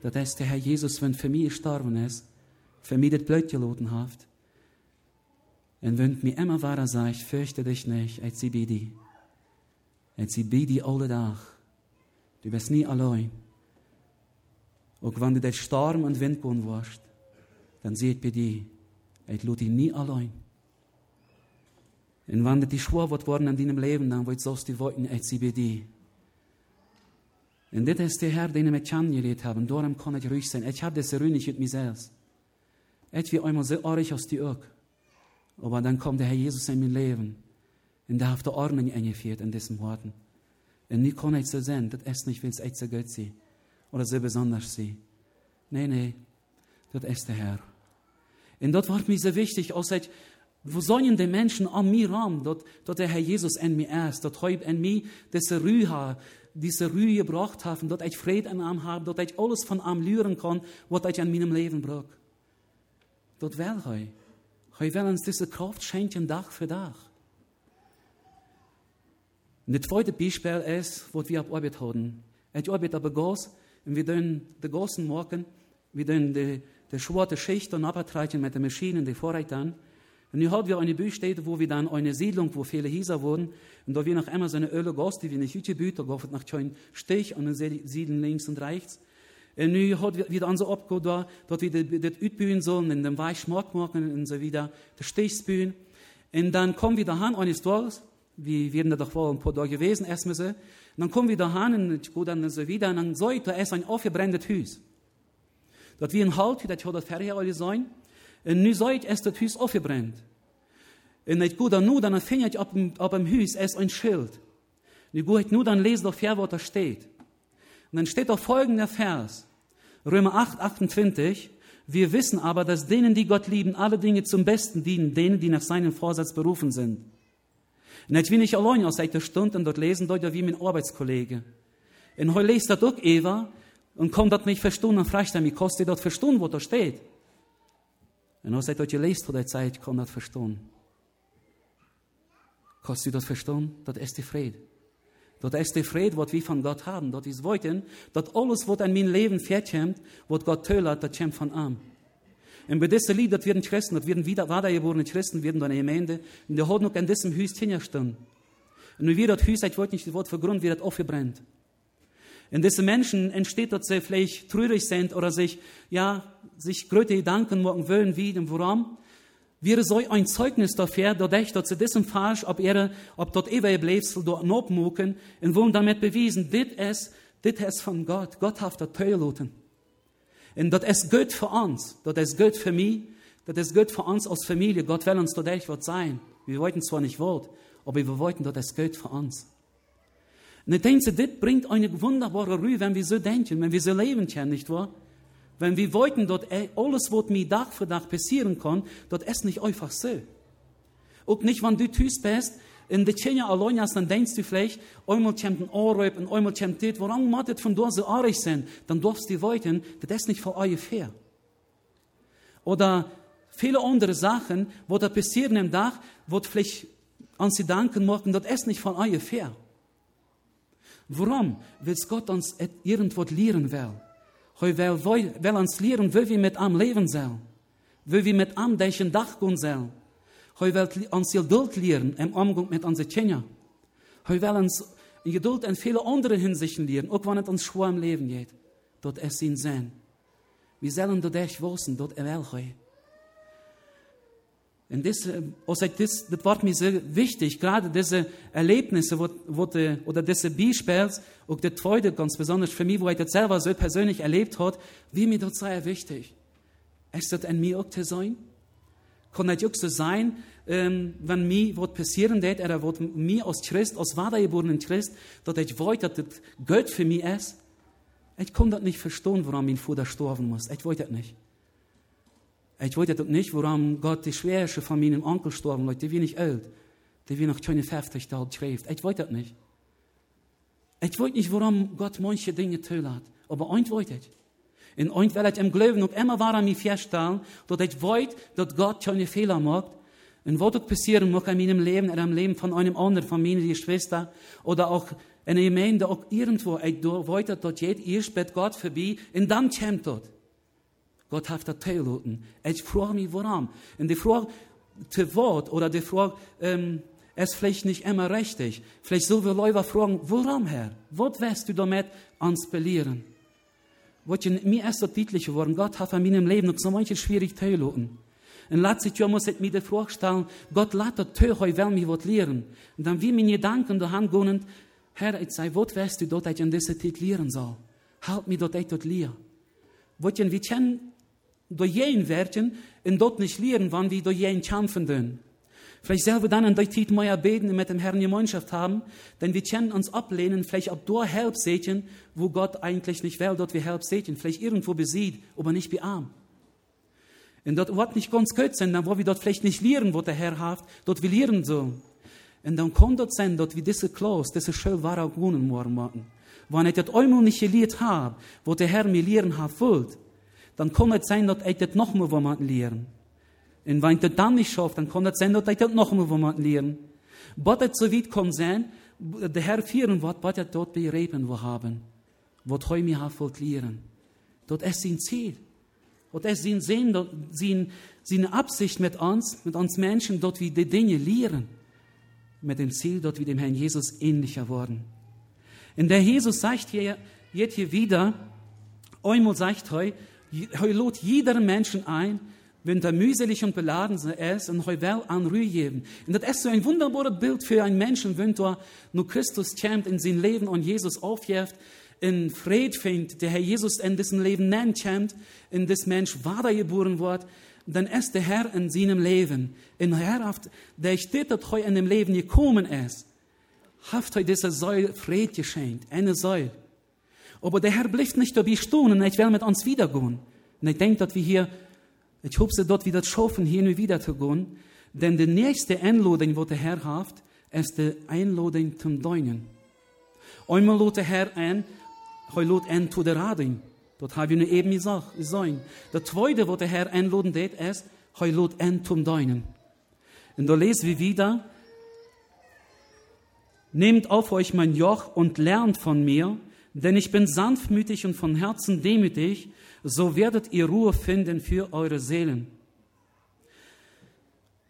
Das ist der Herr Jesus, wenn für mich gestorben ist, für mich das Blut geladen hat. Und wenn mir immer weiter sagt, fürchte dich nicht, ich sie bei dir. Ich sie bei dir alle Tag. Du bist nie allein. Auch wenn du durch Sturm und Wind gehen wirst, dann seht bei dir, ich lade dich nie allein. Und wenn die schwor wird worden in deinem Leben, dann wird so die Worte, ich sie bei dir. Und das ist der Herr, den ich mit Jan geredet habe. Darum kann ich ruhig sein. Ich habe das ruhig nicht mit mir selbst. Ich wie einmal so arg aus die Öck. Aber dann kommt der Herr Jesus in mein Leben. Und der hat die Ordnung eingeführt in diesen Worten. Und nie kann ich so sein, das ist nicht, weil es echt so gut sein. Oder so besonders sein. Nee, nee. Das ist der Herr. Und dort war mir so wichtig, als ich, wo sollen die Menschen an mir ran, dort, dort der Herr Jesus in mir ist, dort heute in mir diese Ruhe, diese Ruhe gebracht haben, dort ich Frieden an ihm habe, dort ich alles von ihm lernen kann, was ich an meinem Leben brauche. Dort will ich. Ich will uns diese Kraft schenken, Tag für Tag. Das zweite Beispiel ist, was wir auf Arbeit haben. Ich arbeite aber Gas, und wir tun den ganzen Morgen, wir tun die, die schwarze Schicht und abtreiben mit den Maschinen, die Vorreitern. Und hier haben wir eine Büstätte, wo wir dann eine Siedlung, wo viele Häuser wurden, und da wir noch einmal so eine Öle Gas, die wir nicht gebaut, da gab nach kein Stich und dann siedeln links und rechts. Und nu hat wir wieder so abgeholt, dort wir das utbühen sollen, in dem Weichschmack machen und so wieder, das Stichsbühen. Und dann kommen wir daheim eines Tages, wir werden da doch vor ein paar Tage gewesen, erstmal so. Und dann kommen wir daheim und ich gehe dann so wieder, und dann sollte es ein aufgebrenntes Haus. Dort wie ein Halt, das hat das Ferien sein. Und nu sollte es Haus aufgebrennt. Und ich gehe dann nur, dann finde ich auf dem, auf dem Haus es ein Schild. Ich gehe nur, dann lese doch fair, da steht. Und dann steht da folgender Vers. Römer 8, 28. Wir wissen aber, dass denen, die Gott lieben, alle Dinge zum Besten dienen, denen, die nach seinem Vorsatz berufen sind. Jetzt bin ich allein aus einer Stunde und dort lesen, dort wie mein Arbeitskollege. Und heute lest das auch Eva und kommt dort nicht verstehen und fragt er mich, kostet dort verstehen, wo da steht. Und als ich dort gelesen vor der Zeit, kann das verstehen. Kostet dort verstehen? Das ist die Friede. Dat ist der Friede, was wir von Gott haben. Dat ist wollten, dat alles, was in mein Leben vorkommt, was Gott tötet, das kommt von ihm. Und bei diesem Lied, das werden Christen, das werden wieder weitergeborene Christen, werden dann Gemeinde, und der hat noch in diesem Haus hingestanden. Und wie das Haus, ich wollte nicht das Wort vergründen, wie das aufgebrennt. In diesen Menschen entsteht, dass sie vielleicht traurig sind oder sich, ja, sich größere Gedanken machen wollen, wie und warum wäre so ein Zeugnis dafür, dadurch, dass sie diesem falsch, ob ihre, ob dort ewige Bläfsel dort nobmucken, und wollen damit bewiesen, dit es, dit es von Gott. Gott hat. Und das ist gut für uns, das ist gut für mich, das ist gut für uns als Familie. Gott will uns echt was sein. Wir wollten zwar nicht Wort, aber wir wollten, das ist gut für uns. Und ich denke, das bringt eine wunderbare Ruhe, wenn wir so denken, wenn wir so leben können, nicht wahr? Wenn wir wollten, dass alles, was mir Tag für Tag passieren kann, das ist nicht einfach so. Auch nicht, wenn du tust bist, in de Tjenja allein hast, dann denkst du vielleicht, einmal kommt ein Anruf und einmal kommt das, woran muss das von dort so arg sein? Dann darfst du weiten, das ist nicht für euch fair. Oder viele andere Sachen, wo da passieren im Tag, wo vielleicht an sie danken morgen, das ist nicht von euch fair. Warum? Weil Gott uns irgendwo lehren will. Hij wil, wil ons leren wie wir mit am leven sollen. Wie wir mit am deze dag gehen sollen. Hij wil ons geduld leren im Umgang mit unseren Kindern. Hij wil uns Geduld in viele andere Hinsichten lehren, auch wenn es uns schwer im Leben geht. Dort es ihn sehen. Wir sollen dort echt wissen, dort er will und das, also das, das war mir sehr wichtig, gerade diese Erlebnisse, wo, wo die, oder diese Beispiele, auch der zweite ganz besonders für mich, wo ich das selber so persönlich erlebt hat, wie mir das sehr wichtig. Ist das an mir auch zu sein? Kann das auch so sein, ähm, wenn mir was passieren wird, oder was mir als Christ, als wiedergeborenen Christ, dass ich weiß, dass das Gott für mich ist? Ich kann das nicht verstehen, warum mein Vater sterben muss. Ich weiß das nicht. Ich weet ook nicht, warum Gott die schwerste von meinem Onkel gestorben ist, die wie nicht alt, die wie noch keine 50 alt schreibt. Ich das nicht. Ich weiß nicht, warum Gott manche Dinge hat. Aber eins weiß ich. Und eins will ich im Glauben noch immer wahr an mich feststellen, dass ich weiß, dass Gott keine Fehler macht. Und was auch passieren mag in meinem Leben oder im Leben von einem anderen, von meiner Schwester oder auch in der Gemeinde, auch irgendwo, ich weiß, dass jeder erst bei Gott vorbei und dann kommt dort. Gott hat das teilgelassen. Ich frage mich, warum. Und die Frage, zu Wort oder die Frage, ähm, ist vielleicht nicht immer richtig. Vielleicht sollen wir Leute fragen, warum, Herr? Was wirst du damit ans belehren? Mir ist das deutlich geworden, Gott hat in meinem Leben noch so manche schwierig teilgelassen. Und letztes Jahr muss ich mir die Frage stellen, Gott lässt das Tür, ich will mich was lehren. Und dann wie mir Gedanken daheim gehen, Herr, ich sage, was wirst du dort, ich in dieser Zeit lehren soll? Halt mir dort, ich dort lehren. Wollen wir kennen, door jeen werken en dort nicht lehren, wann wir durch jeen kämpfen. Vielleicht selber dann in der Zeit mehr beten und mit dem Herrn Gemeinschaft haben, denn wir können uns ablehnen, vielleicht ab dort Help sehen, wo Gott eigentlich nicht will, dort wir Help sehen, vielleicht irgendwo besieht, aber nicht bearm. Und dort wird nicht ganz gut sein, dann wo wir dort vielleicht nicht lehren, wo der Herr haft, dort wir lehren so. Und dann kann dort sein, dort wie diese Klaus, diese schön wahre Gunen morgen. Wenn ich das einmal nicht gelehrt habe, wo der Herr mir lehren hat, dann kann es sein, dass ich das noch mal jemand lernen. Und wenn ich das dann nicht schaffe, dann kann es sein, dass ich das noch mal jemand lernen. Was es so weit kommt sein, der Herr führen wird, was er dort bereben wir haben. Was heute mir hat lernen. Dort ist sein Ziel. Dort ist sein Sinn, dort sein, seine Absicht mit uns, mit uns Menschen, dort wie die Dinge lehren. Mit dem Ziel, dort wie dem Herrn Jesus ähnlicher worden. Und der Jesus sagt hier, jetzt hier wieder, einmal sagt er, hij lud jeder Menschen ein, wenn er mühselig und beladen ist, und er will an Ruhe geben. Und das ist so ein wunderbares Bild für einen Menschen, wenn er nur Christus kämpft in sein Leben und Jesus aufjäft, in Fried findet, der Herr Jesus in diesem Leben nennt, kämpft, in das Mensch weitergeboren wird, dann ist der Herr in seinem Leben. In Herr, der steht, dass in dem Leben gekommen ist, hat er diese Säule Fried geschenkt, eine Säule. Aber der Herr bleibt nicht dabei stehen und ich will mit uns wiedergehen. Und ich denke, dass wir hier, ich hoffe, dort wieder schaffen, hier nur wieder zu gehen. Denn die nächste Einladung, die der Herr hat, ist die Einladung zum Deinen. Einmal lädt der Herr ein, er lädt ein zu der Rading. Dort habe ich eben gesagt. Der zweite, was der Herr einladen tät, ist, er lädt ein zum Deinen. Und da lesen wir wieder, Nehmt auf euch mein Joch und lernt von mir, denn ich bin sanftmütig und von Herzen demütig, so werdet ihr Ruhe finden für eure Seelen.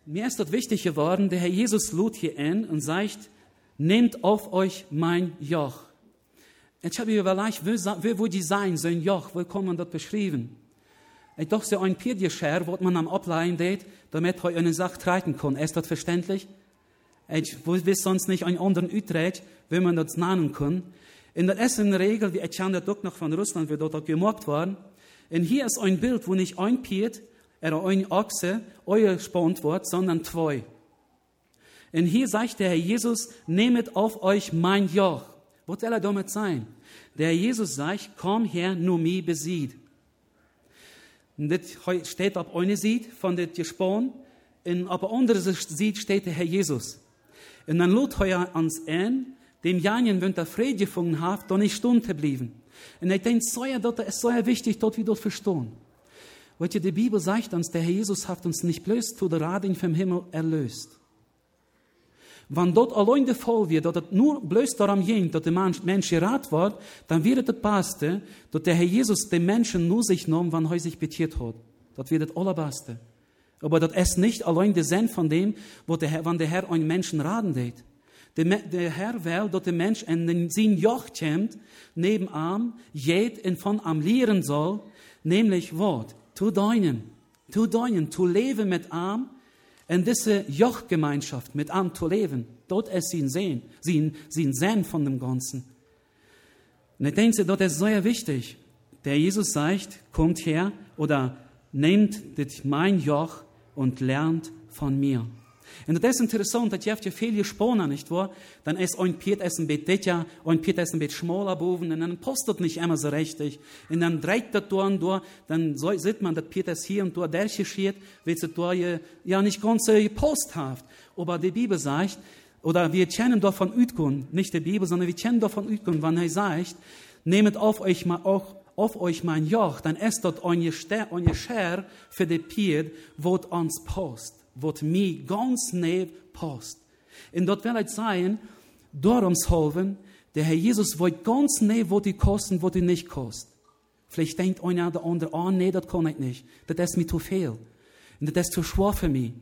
Mir ist dort wichtig geworden, der Herr Jesus lud hier ein und sagt, nehmt auf euch mein Joch. Ich habe überlegt, wo, wo die sein, so ein Joch, wo man das beschreiben? Ich dachte, so ein Pirdjescher, wo man am Ableihen geht, damit er eine Sache treten kann. Ist das verständlich? Ich weiß sonst nicht einen anderen Utrecht, wie man das nennen kann. In der ersten Regel, wie das noch von Russland, wie dort gemacht worden, Und hier ist ein Bild, wo nicht ein Piet oder ein Ochse euer spont wird, sondern zwei. Und hier sagt der Herr Jesus, nehmet auf euch mein Joch. Was soll er damit sein? Der Herr Jesus sagt, komm her, nur mir besieht. Und das steht auf eine Seite von der Gespann, und auf der anderen Seite steht der Herr Jesus. Und dann lud er uns ein, dem Janien, wenn der Friede gefunden hat, da nicht stunden geblieben. Und ich denke, so ja, dort, ist so ja wichtig, dort wieder verstehen. Weil die Bibel sagt uns, der Herr Jesus hat uns nicht bloß zu der Radin vom Himmel erlöst. Wenn dort allein der Fall wird, dass es nur bloß darum ging, dass der Mensch gerat wird, dann wird es passen, dass der Herr Jesus den Menschen nur sich nahm, wenn er sich betiert hat. Das wird das Allerbeste. Aber das ist nicht allein der Sinn von dem, wo der Herr, wenn der Herr einen Menschen raten wird. Der, Herr will, dass der Mensch in sein Joch kommt, jed und von am lehren soll, nämlich Wort, tu deinen, tu deinen, tu leben mit arm, in diese Jochgemeinschaft mit arm zu leben. Dort ist sie sehen, sie, sie sehen von dem Ganzen. Und ich denke, dort ist sehr wichtig. Der Jesus sagt, kommt her oder nehmt mein Joch und lernt von mir. Und das ist interessant, dass je viel gesprochen, nicht wahr? Dann ist ein Piet ist ein bisschen dicker, ein Piet ist ein bisschen schmaler und dann postet nicht immer so richtig. Und dann dreht das da und da, dann sieht man, dass Piet ist hier und da, der geschieht, wird es da ja nicht ganz so posthaft. Aber die Bibel sagt, oder wir kennen doch von Ütkun, nicht die Bibel, sondern wir kennen doch von Ütkun, wenn er sagt, nehmet auf euch mal auch auf euch mein Joch, dann ist dort eine Scher für die Pied, wo uns post wat mir ganz näher passt. Und dort will ich sagen, darum helfen, der Herr Jesus wollte ganz näher, wo die kosten, wo die nicht kosten. Vielleicht denkt einer oder andere, oh nee, das kann ich nicht. Das ist mir zu viel. Und das ist zu schwer für mich.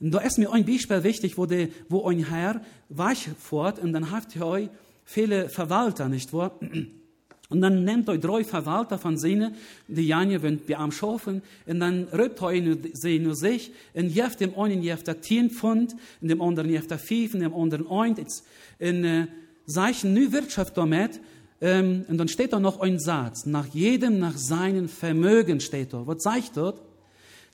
Und da ist mir ein Beispiel wichtig, wo, die, wo ein Herr weich fährt und dann hat er viele Verwalter, nicht wahr? Und dann nehmt euch drei Verwalter von Sinne, die Janje wollen wir am Schaffen, und dann rübt euch sie nur sich, und jeft dem einen jeft der zehn Pfund, und dem anderen jeft der fünf, und dem anderen ein, in äh, seichen new Wirtschaft damit, ähm, und dann steht da noch ein Satz, nach jedem nach seinem Vermögen steht da. Was sagt dort?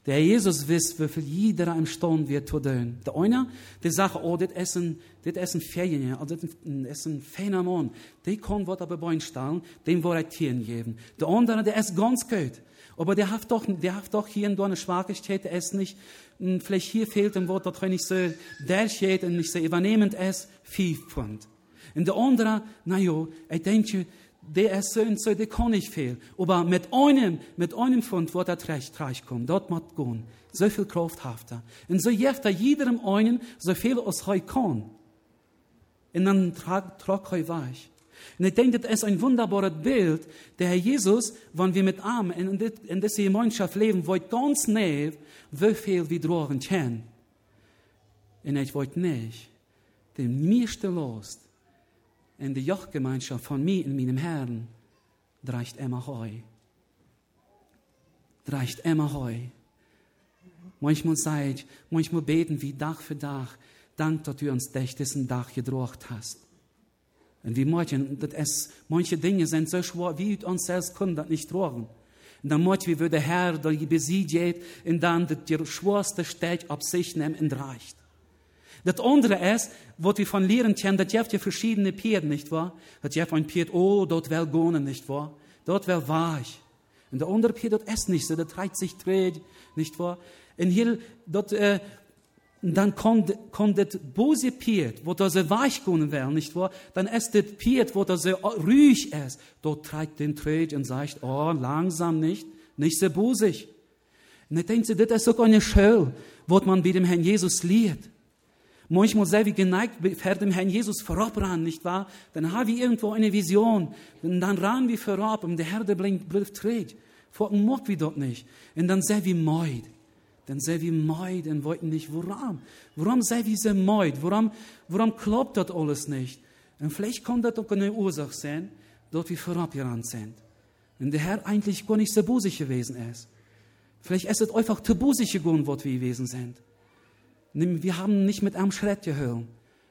Der Jesus wisst, wie viel jeder im Sturm wird zu tun. Der eine, der sagt, oh, das ist ein, das ist ein Ferien, oh, das ist ein feiner Mann. Der kann was aber bei stellen, dem wird er Tieren geben. Der andere, der ist ganz gut. Aber der hat doch, der hat doch hier in so eine Schwachigkeit, der ist nicht, hm, vielleicht hier fehlt ein Wort, das nicht so, der steht und nicht so übernehmend ist, viel Pfund. Und der andere, na jo, ich denke, der ist so und so, der nicht viel. Aber mit einem, mit einem Pfund wird er recht reich kommen. Dort muss gehen. So viel Kraft hat er. Und so gibt er jedem einen so viel, als er kann. Und dann tragt er weich. Und ich denke, das ist ein wunderbares Bild. Der Herr Jesus, wenn wir mit Armen in, in dieser Gemeinschaft leben, wollte ganz näher, wie viel wir drohen können. Und ich wollte nicht den meiste Lust in die Jochgemeinschaft von mir und meinem Herrn dreicht immer heu. Dreicht immer heu. Manchmal seid, manchmal beten wir Dach für Dach. Dank, dass du uns durch diesen Dach gedroht hast. Und wie manchen, das ist, manche Dinge sind so schwer, wie uns selbst können das nicht drohen. Und dann möchten wir, wie der Herr die besiegt, und dann die schwerste Steg auf sich nehmen und reicht. Das andere ist, was wir von Lehren kennen, das gibt ja verschiedene Pieden, nicht wahr? Das gibt ein Pied, oh, dort will gehen, nicht wahr? Dort will weich. Und der andere Pied, dort ist nicht so, das reizt sich dreht, nicht wahr? Und hier, dort, äh, dann kommt, kommt das böse Pied, wo das weich gehen will, nicht wahr? Dann ist das Pied, wo das ruhig ist. Dort treibt den Träg und sagt, oh, langsam nicht, nicht so bosig. Und ich denke, das ist sogar eine Schule, wo man bei dem Herrn Jesus lehrt. Manchmal sehr wie geneigt vor dem Herrn Jesus vorabrannen, nicht wahr? Dann haben wir irgendwo eine Vision. Und dann rannen wir vorab und der Herr, der bleibt trägt. Vor mag wir dort nicht. Und dann sehr wie meid. Dann sehr wie meid und wollten nicht, warum? Warum sehr wie sehr meid? Warum, warum klappt das alles nicht? Und vielleicht kann das auch eine Ursache sein, dort wir vorabgerannt sind. Und der Herr eigentlich gar nicht so busig gewesen ist. Vielleicht ist es einfach zu geworden, was wir gewesen sind. Wir haben nicht mit einem Schritt gehört.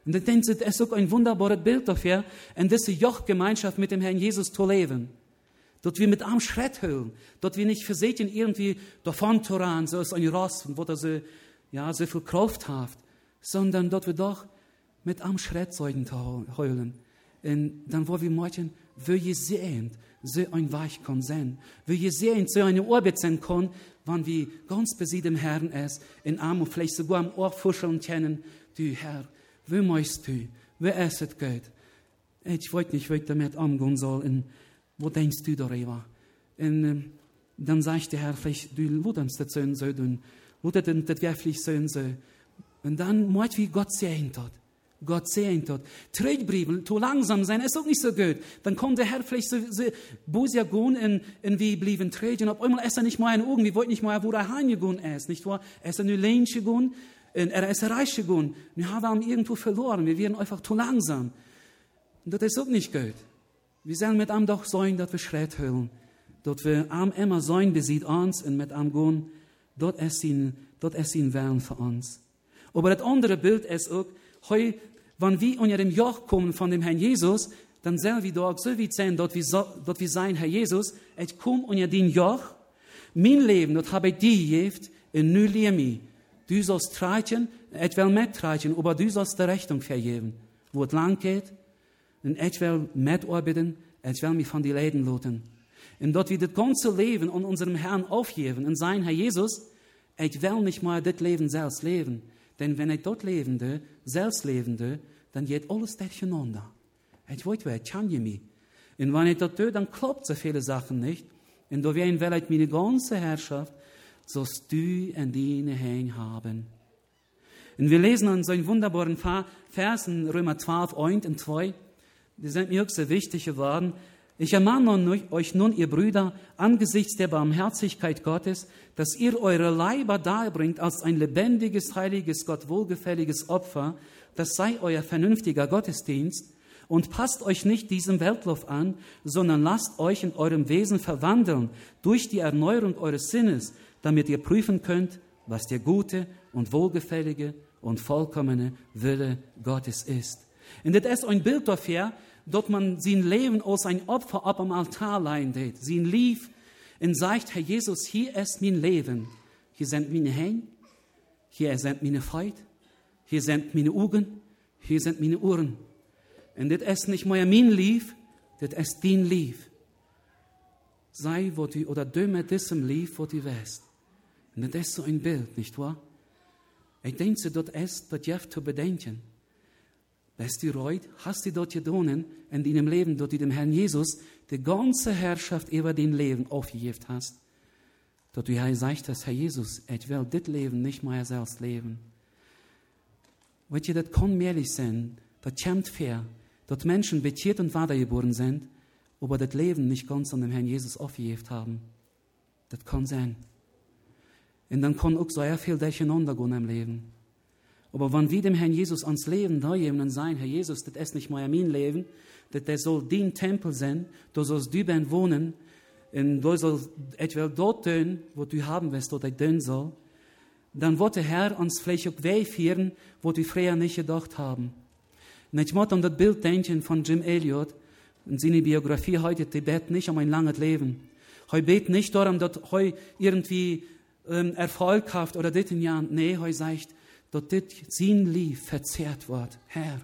Und ich denke, es ist auch ein wunderbares Bild dafür, in diese Jochgemeinschaft mit dem Herrn Jesus zu leben. Dort wir mit am Schritt hören. Dort wir nicht versehen irgendwie davon toran, so ist ein Ross, wo er so, ja, so viel Kraft hat. Sondern dort wir doch mit am Schritt sollten heulen. Und dann wo wir morgen, je sehen, so ein Weich kann sein. Je sehen, so eine Orbit sein kann, wann wir ganz besiegt im Herrn ist, in Arm und vielleicht sogar am Ohr fuscheln kennen, du Herr, wo meinst du, wo ist es geht? Ich weiß nicht, wie ich damit umgehen soll. Und wo denkst du darüber? Und äh, dann sagt der Herr, vielleicht, du, wo das so und so tun? Wo das wirklich so und so? Und dann meint wie Gott sehen hat. Gott sehen hat. Trägbriefen, zu langsam sein, ist auch nicht so gut. Dann kommt der Herr vielleicht so, so böse gehen in, in wie blieben. Und auf einmal ist er nicht mal in Augen, wie wollt nicht mal, wo er heimgegangen ist, nicht wahr? Er ist nur lähnlich gegangen, er ist reich. Wir haben ihn irgendwo verloren, wir werden einfach zu langsam. Und das ist auch nicht gut. Wir sollen mit ihm doch sein, dass wir Schritt hören. Dort wir am immer sein besieht uns und mit ihm gehen, dort ist ihn, dort ist ihn Wern für uns. Aber das andere Bild ist auch, heu, wenn wir unter dem Joch kommen von dem Herrn Jesus, dann sollen wir dort so wie sein, dort wie, so, dort wie sein Herr Jesus, ich komme unter den Joch, mein Leben, dort habe ich dir gegeben, in nu mir. Du sollst treichen, ich will mittreichen, aber du sollst die Rechnung vergeben. Wo es lang geht, und ich will mitarbeiten, ich will mich von die Leiden loten. Und dort wir das ganze Leben an unserem Herrn aufgeben, und sein Herr Jesus, ich will nicht mal das Leben selbst leben. Denn wenn ich dort lebende, selbst lebende, dann geht alles durcheinander. Ich wer kann je mich. Und wenn ich dort tue, dann klappt so viele Sachen nicht. Und da werden vielleicht meine ganze Herrschaft, sollst du in deine Hände haben. Und wir lesen an so einen wunderbaren Vers in Römer 12, 1 und 2. Die sind mir höchst wichtig geworden. Ich ermahne euch nun, ihr Brüder, angesichts der Barmherzigkeit Gottes, dass ihr eure Leiber darbringt als ein lebendiges, heiliges, Gott wohlgefälliges Opfer. Das sei euer vernünftiger Gottesdienst. Und passt euch nicht diesem Weltlauf an, sondern lasst euch in eurem Wesen verwandeln durch die Erneuerung eures Sinnes, damit ihr prüfen könnt, was der gute und wohlgefällige und vollkommene Wille Gottes ist. Und das ist ein Bild dafür, dass man sein Leben als ein Opfer ab am Altar leidet. Sie lief und sagt, Herr Jesus, hier ist mein Leben. Hier sind meine Hände, hier sind meine Freude, hier sind meine Augen, hier sind meine Ohren. Und das ist nicht mehr mein Lief, das ist dein Lief. Sei, wo du, oder mit diesem Lief, wo du wärst. Und das ist so ein Bild, nicht wahr? Ich denke, das ist, das ihr zu bedenken. Weißt du, Reut, hast du dort gedonen, in deinem Leben, dort dem Herrn Jesus, die ganze Herrschaft über dein Leben aufgegeben hast? Dort du ja sagst, dass Herr Jesus, ich will das Leben nicht mehr selbst leben. Weißt du, das kann mehrlich sein, das kommt fair, dort Menschen betiert und weitergeboren sind, aber das Leben nicht ganz an dem Herrn Jesus aufgegeben haben. Das kann sein. Und dann kann auch sehr viel durcheinander gehen im Leben. Aber wenn wir dem Herrn Jesus ans Leben da geben und sagen, Herr Jesus, das ist nicht mehr mein Leben, das soll dein Tempel sein, du sollst du ben wohnen, und du sollst etwa dort tun, wo du haben willst, ich tun soll, dann wird der Herr uns vielleicht auch wegführen, wo wir früher nicht gedacht haben. Und ich muss an das Bild denken von Jim Elliot, in seiner Biografie heute, die bet nicht um ein langes Leben. Heu bet nicht darum, dass heu irgendwie ähm, Erfolg habt oder dit in Jahren. Nee, heu sagt, dat dit sein Lief verzehrt wird. Herr,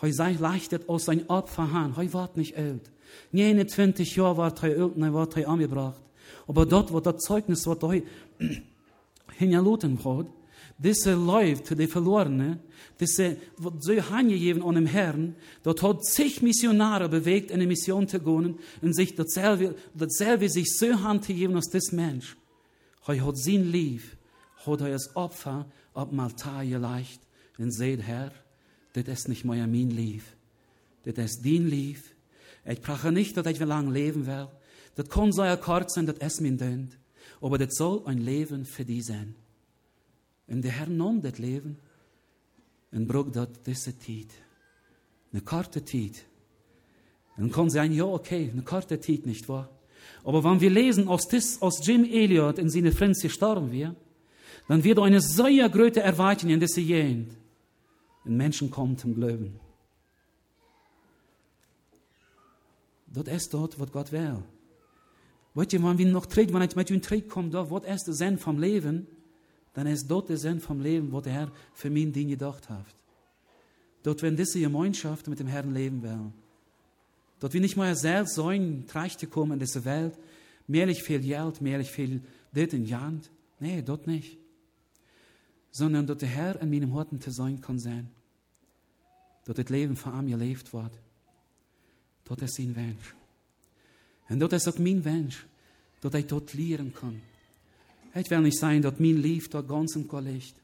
heu sei leichtet aus sein Opfer han, heu wart nicht alt. 29 Jahre wart heu alt, ne wart heu angebracht. Aber dort, wo das Zeugnis, was heu hingeloten hat, diese Leute, die Verlorene, diese, was so hingegeben an dem Herrn, dort hat sich Missionare bewegt, in eine Mission zu gehen und sich dasselbe, dasselbe sich so handgegeben als das Mensch. Hij hat sein Lief, hat er als Opfer auf dem Altar gelegt und sagt, Herr, das ist nicht mein Lief, das ist dein Lief. Ich brauche nicht, dass ich lang leben will. Das kann so kurz sein, das ist mein Dönd. Aber das soll ein Leben für dich sein. Und der Herr nahm das Leben und brach dort diese Zeit. Eine kurze Zeit. Und kann sagen, ja, okay, eine kurze Zeit, nicht wahr? Aber wenn wir lesen, aus, das, aus Jim Elliot in seine Freunde gestorben wir, dann wird eine sehr große Erwartung in diese Gegend. Ein Menschen kommt zum Glauben. Das ist dort, was Gott will. Weet je, wanneer we nog terug, wanneer met u terugkomt, dan wat is de zin vom Leben? Dan is dat de zin vom Leben, wat de Herr für mich dien gedacht heeft. Dat we in deze Gemeinschaft mit dem Herrn leben wollen. Dat wir nicht mal selbst sollen, te kommen in diese Welt, mehrlich viel Geld, mehrlich viel dit in Jand. Nee, dat nicht. Sondern dat der Herr in meinem Horten zu sein kann sein. Dat het Leben von ihm gelebt wird. Dat ist sein Wunsch. Und dat is ook mijn wens, dat ik dat leren kan. Het wil niet zijn dat mijn liefde ganz en kan ligt.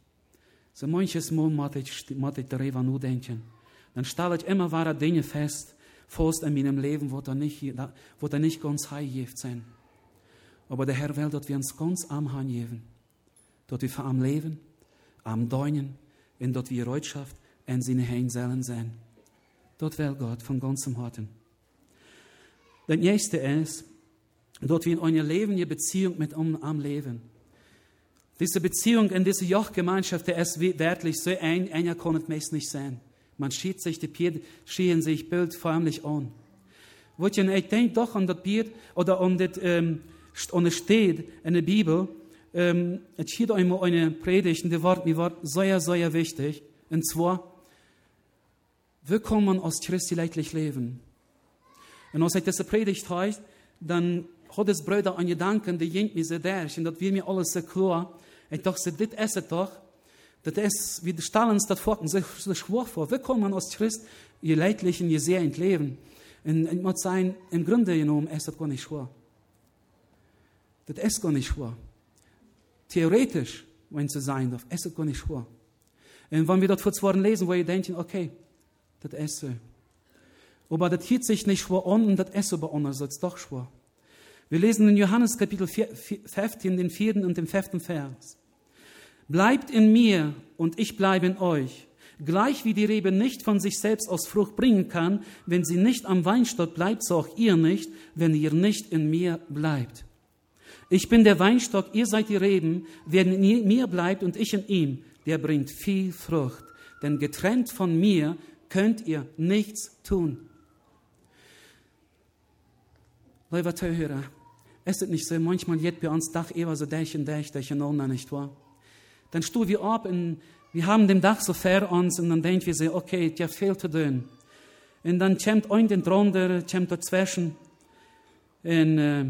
So manches Mal moet ik darüber nachdenken. Dann stelle ich immer wahre Dinge fest, fast in meinem Leben, wo da nicht, nicht ganz heilgift sind. Aber der Herr will, dass wir uns ganz am Hand geben. Dass wir am Leben, am Deinen, und dass wir Reutschaft in seine Hände sein. Dort will Gott von ganzem Herzen. Den eerste is dat we in een leven je Beziehung mit um, am Leben. Diese Beziehung in diese Jochgemeinschaft, der ist wirklich so ein, enger kann es nicht sein. Man schiebt sich, die Pier schienen sich bildförmlich an. Wat je, ik denk doch an dat Bier, oder an um, an steht in der Bibel, um, es steht einmal eine Predigt, und die Wort, mir war sehr, sehr wichtig, und zwar, wie kann man aus Christi leidlich leben? En als ik deze predigt hoort, dan had het broeder aan je danken, die jengt me zo derg, en dat wil me alles zo klaar. Ik dacht, dit is het toch? Dat is, we stellen ons dat voor, zo, zo schwach vor. Wir kommen als Christ, je leidlich en je sehr in het leven. En ik moet zeggen, im Grunde genommen ist das gar nicht schwer. Das ist gar nicht schwer. Theoretisch, wenn es sein darf, das gar nicht schwer. Und wenn wir das vor zwei lesen, wo ihr denkt, okay, das so. Aber das hielt sich nicht schwer an und das ist aber andererseits doch schwer. Wir lesen in Johannes Kapitel 15, den vierten und den fünften Vers. Bleibt in mir und ich bleibe in euch. Gleich wie die Rebe nicht von sich selbst aus Frucht bringen kann, wenn sie nicht am Weinstock bleibt, so auch ihr nicht, wenn ihr nicht in mir bleibt. Ich bin der Weinstock, ihr seid die Reben. Wer in mir bleibt und ich in ihm, der bringt viel Frucht. Denn getrennt von mir könnt ihr nichts tun. Liebe Zuhörer, ist es nicht so, manchmal jetzt bei uns Dach eher so dich, dich und ohne, nicht wahr? Dann stehen wir ab und wir haben den Dach so fair uns und dann denken wir so, okay, ja viel zu tun. Und dann kommt ein den drunter, kommt dazwischen und äh,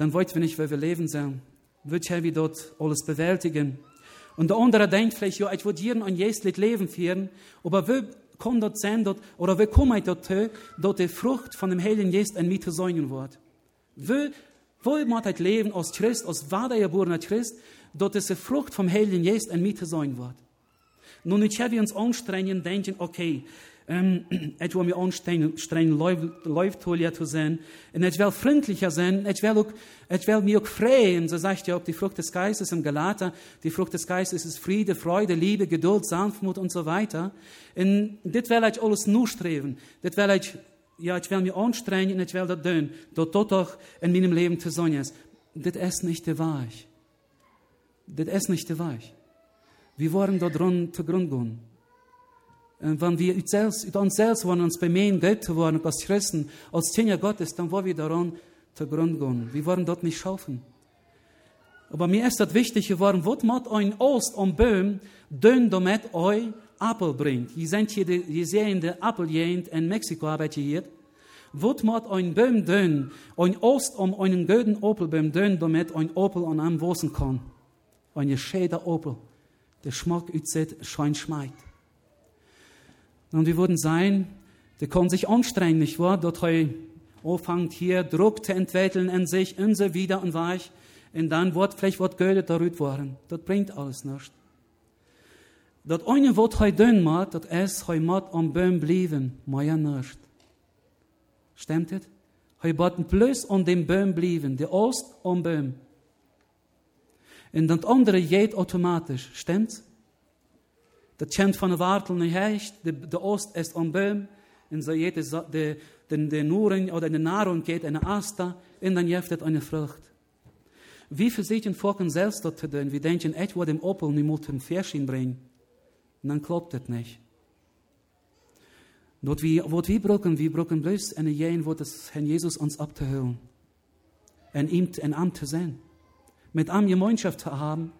dann wollten wir nicht, weil wir leben sind. Wird ja wie dort alles bewältigen. Und der andere denkt vielleicht, ja, ich würde hier ein jährlich Leben führen, aber wir kan dat zijn dat, of we komen dat dat de vrucht van dem Heiligen Geist in mij te zijn wordt. We, we moet het leven als Christ, als wedergeborener Christ, dat de vrucht vom Heiligen Geist in mij te zijn wordt. Nun, ich habe uns anstrengen, denken, okay, ähm, ich will mir anstrengen, läuft zu sein, und ich will freundlicher sein, ich will, auch, ich will mir auch freuen, so sagt ja auch die Frucht des Geistes im Galater, die Frucht des Geistes ist Friede, Freude, Liebe, Geduld, Sanftmut und so weiter. Und das will ich alles nur streben, das will ich, ja, ich will mir anstrengen, und ich will das tun, dass das doch in meinem Leben zu sein ist. Das ist nicht der Wahrheit. Das ist nicht der Wahrheit. Wir wollen da dran zu Grund gehen. Und wenn wir uns selbst wollen, uns bemühen, Geld zu werden als Christen, als Kinder Gottes, dann wollen wir daran zugrunde gehen. Wir wollen dort nicht schaffen. Aber mir ist das wichtig geworden, was macht ein Ost und Böhm, dünn damit euch Apfel bringt. Ihr seid hier, ihr seht der Apfeljähnt in Mexiko, arbeitet hier. Was macht ein Böhm dünn, ein Ost um einen guten Opelböhm dünn, damit ein Opel an einem wachsen kann. Ein schäder Opel. Der Schmack, ützet, scheint schmeit. Und wir würden sein, der kann sich anstrengen, nicht wahr? Dort he anfängt hier Druck zu entwickeln in sich, in sie wieder und weich. Und dann wird vielleicht wird Geld darüber worden. Das bringt alles nichts. Dat eine wat hij doen moet, dat is, hij moet am Baum bleiben, ja nicht. Stimmt het? Hij moet plus an dem Baum bleiben, der Ost am Baum. Und das andere geht automatisch, stimmt's? Dat kent van de wartel niet hecht, de, de oost is onbeum, en zo jeet de, de, de, de Nuren oder de Nahrung geht eine Asta, und dann jeft het eine Frucht. Wie versuchen Volken selbst dort zu tun? Wir denken, ich würde dem Opel nicht mit dem Färschen bringen. Und dann klappt das nicht. Dort was wir brauchen, wir brauchen bloß eine Jen, wo das Herrn Jesus uns abzuhören. en ihm en am te zijn. Met am Gemeinschaft te haben.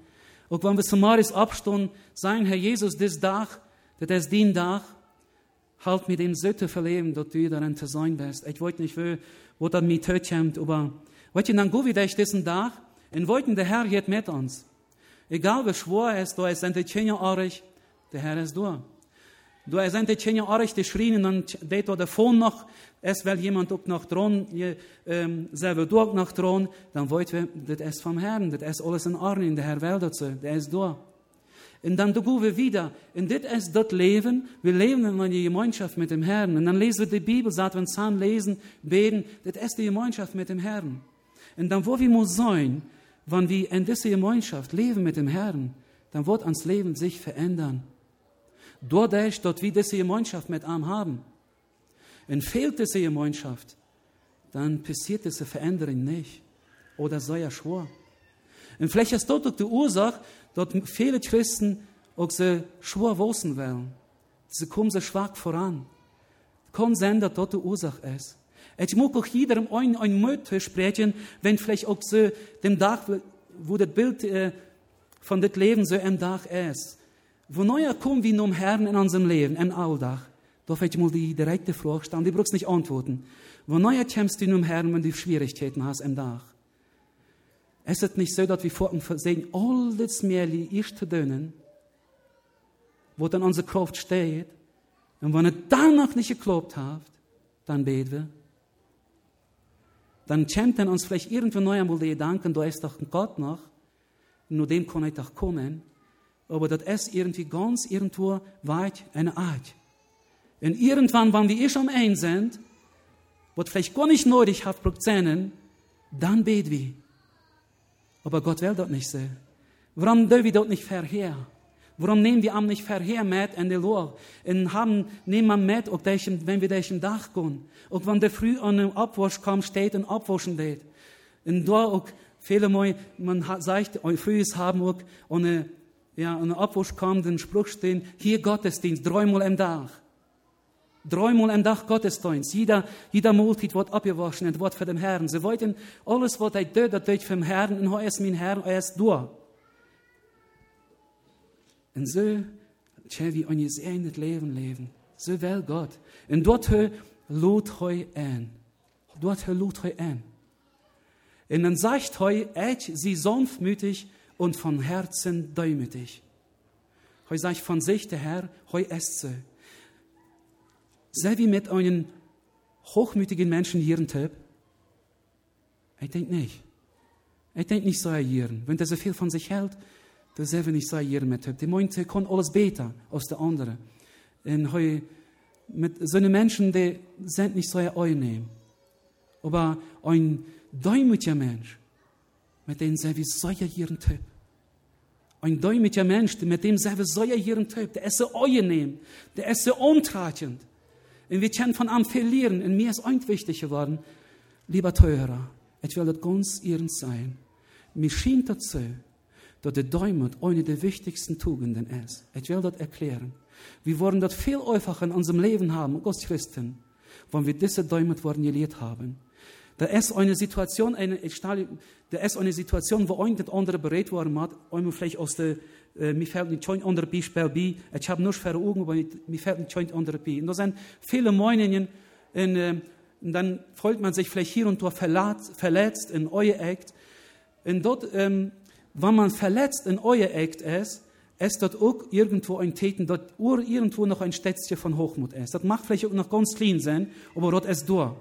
Ook wanneer we samaris abstonden, sagen, Herr Jesus, dit dag, dat is die dag, halt mir den so te verleben, dat du darin te zijn bist. Ik weet niet wo, dat mij teutjemt, aber, weet je, dan go wie ich diesen dag, en wollten der Herr geht mit uns. Egal wie schwor es, da ist ein Tschenja der Herr ist da. Du er sind Tschenja arig, die schrien, und det oder davon noch, es weil jemand auch nach dran, ähm, selber durch nach dran, dann wollt wir, das ist vom Herrn, das ist alles in Ordnung, der Herr will dazu, der ist da. Und dann gehen wir wieder. Und das ist das Leben. Wir leben in einer Gemeinschaft mit dem Herrn. Und dann lesen wir die Bibel, sagt, wenn wir lesen, beten, das ist die Gemeinschaft mit dem Herrn. Und dann, wo wir muss sein, wenn wir in dieser Gemeinschaft leben mit dem Herrn, dann wird uns Leben sich verändern. Dadurch, dass wir diese Gemeinschaft mit ihm haben. Und fehlt diese Gemeinschaft, dann passiert diese Veränderung nicht. Oder so ja schwor. Und vielleicht ist das die Ursache, dass viele Christen auch so schwor wissen wollen. Sie kommen so schwach voran. Kann sein, dass das die Ursache ist. Ich mag auch jedem ein, ein Mut sprechen, wenn vielleicht auch so dem Tag, wo das Bild äh, von das Leben so ein Tag ist. Wo neuer kommen wir zum Herrn in unserem Leben, ein Alltag. Darf ich mal die direkte Frage stellen, die brauchst nicht antworten. Wo neuer kommst du zum Herrn, wenn du Schwierigkeiten hast im Tag? Es ist nicht so, dass wir vor dem Versehen alles mehr ist zu tun, wo dann unsere Kraft steht. Und wenn er dann noch nicht geklappt hat, dann beten wir. Dann kommt dann uns vielleicht irgendwann neu einmal die Gedanken, da ist doch Gott noch, nur dem kann ich doch kommen. Aber das ist irgendwie ganz irgendwo weit eine Art. Und irgendwann, wenn wir eh schon eins sind, was vielleicht gar nicht nötig hat, Prozenten, dann beten wir. Aber Gott will das nicht so. Warum dürfen wir das nicht verher? Warum nehmen wir am nicht verher mit in die Lohr? Und haben, nehmen wir mit, auch wenn wir durch ein Dach gehen. Auch wenn der früh an den Abwasch kommt, steht und abwaschen geht. Und da auch viele Mal, man sagt, früh haben auch eine, ja, den Abwasch kommt, den Spruch stehen, hier Gottesdienst, dreimal im Dach. Dreimal am Tag Gottesdienst. Jeder, jeder Multit wird abgewaschen und wird für den Herrn. Sie wollten alles, was er tut, das tut den Herrn und er ist mein Herr, er ist du. Und so, tja, wie ein gesehenes Leben leben. So will Gott. Und dort lud heu an. Dort lud heu an. Und dann sagt heu, ich sie sanftmütig und von Herzen demütig. Heu sagt von sich der Herr, heu ist sie. Sei wie mit einem hochmütigen Menschen hier in Töp? Ich denke nicht. Ich denke nicht so hier. Wenn er so viel von sich hält, dann soll er nicht so hier mit Töp. Die meint, er kann alles besser als der andere. Und heu, mit so einem Menschen, die sind nicht so einnehmen. Aber ein däumlicher Mensch, mit dem sei wie so hier in Töp. Ein däumlicher Mensch, mit dem wie so hier in Töp, der ist so einnehmen, der ist so umtratend. Und wir können von am verlieren. Und mir ist eins wichtig geworden, lieber Teurer, ich will das ganz ihren sein. Mir schien dazu, dass der Däumut eine der wichtigsten Tugenden ist. Ich will das erklären. Wir wollen das viel häufiger in unserem Leben haben, als Christen, wenn wir diese Däumut worden gelehrt haben. Da ist eine Situation, eine, da ist eine Situation, wo ein andere berät worden hat, einmal vielleicht aus der äh, mir fällt nicht ein anderes Beispiel bei. Ich habe nur für Augen, aber mir fällt nicht ein anderes bei. Und da sind viele Meinungen, und, äh, und dann freut man sich vielleicht hier und dort verletzt, verletzt in euer Act. Und dort, ähm, wenn man verletzt in euer Act ist, ist dort auch irgendwo ein Täten, dort irgendwo noch ein Stätzchen von Hochmut ist. Das macht vielleicht auch noch ganz clean sein, aber dort ist da.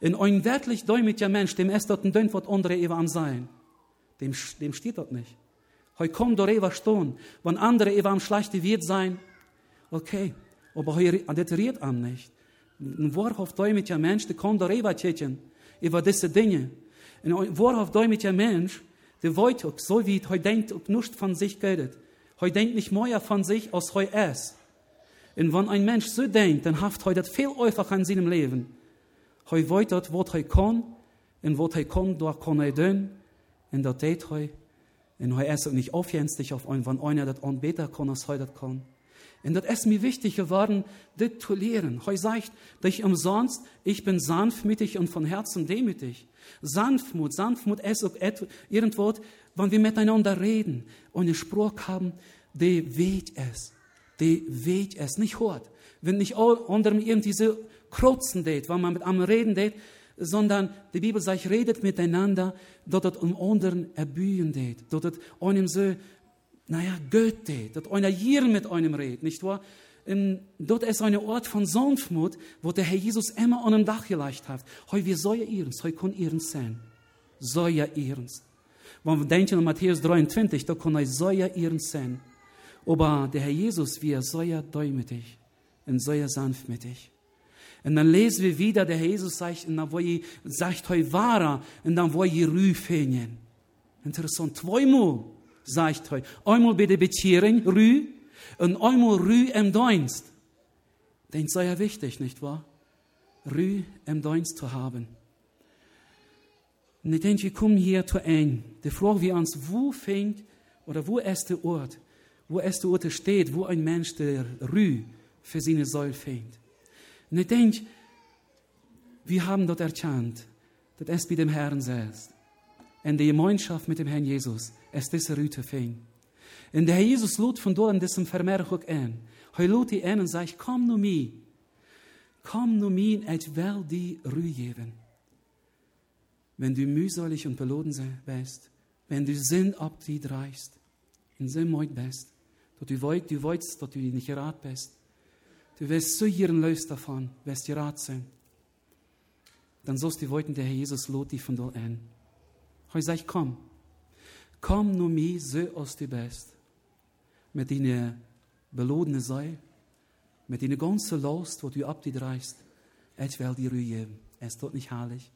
In ein wirklich däumlicher Mensch, dem ist dort ein Dönwort andere Eva am Sein. Dem, dem steht dort nicht. Hoi kom door eva stehen. Wenn andere eva am schlechte wird sein, okay. Aber hoi adetiert am nicht. Ein Worauf däumlicher Mensch, der kommt door eva tjetjen. Über diese Dinge. Ein Worauf däumlicher Mensch, der wollte auch, so wie hoi denkt, auch nicht von sich geldet. Hoi denkt nicht mehr von sich, als hoi es. Und wenn ein Mensch so denkt, dann haft das viel einfacher in seinem Leben. Hoi wollte das, was hoi kann, und was hoi kann, dort kann er tun, und das tät hoi. En hij is ook niet afjenstig of een van einer dat onbeter kon als hij dat kon. Und das ist mir wichtig geworden, das zu lehren. Heu sagt, dass ich umsonst, ich bin sanftmütig und von Herzen demütig. Sanftmut, Sanftmut ist auch irgendwo, wenn wir miteinander reden und einen Spruch haben, der weht es. Der weht es, nicht hört. Wenn nicht unter irgendwie so krotzen geht, wenn man mit einem reden geht, sondern die Bibel sagt, redet miteinander, dort es um anderen erbühen geht, dort es einem so naja, Goethe, dat einer hier mit einem redet, nicht wahr? Und dort ist ein Ort von Sanftmut, wo der Herr Jesus immer an dem Dach gelegt hat. Heu, wir sollen ihrens, heu kann ihrens sein. Soll ihrens. Wenn wir denken an Matthäus 23, da kann er soll ihrens sein. Aber der Herr Jesus, wie er soll ja demütig und soll ja sanftmütig. Und dann lesen wir wieder, der Jesus sagt, und dann wo ihr sagt, heu wahrer, und dann wo ihr rüfen. Interessant, zweimal sagt hij. Einmal bij de betjering, rü, und einmal rü im Dienst. Den sei ja wichtig, nicht wahr? Rü im Dienst zu haben. Und ich denke, wir kommen hier zu ein. Die Frage wir uns, wo fängt oder wo ist der Ort, wo ist der Ort steht, wo ein Mensch der Rü für seine Säule fängt. Und ich denke, wir haben dort erkannt, dass es bei dem Herrn selbst, in der Gemeinschaft mit dem Herrn Jesus, es diese Rüte fing. Und der Herr Jesus lud von dort in diesem Vermerk auch an. Er lud die an und sagt, komm nur mir. Komm nur mir, ich will die Ruhe geben. Wenn du mühselig und beloden bist, wenn du Sinn ab die dreist, in moit bist, dass du weißt, dass du nicht gerat bist, du wirst so hier ein Lös davon, wirst gerat sein, dann sollst du wollten, der Herr Jesus lud dich von dort an. Er sagt, komm, Kom nu mir so als du bist. Mit deiner belodene Sei, mit deiner ganzen Last, wo du ab die dreist. Ich will dir Ruhe geben. Es dort nicht herrlich.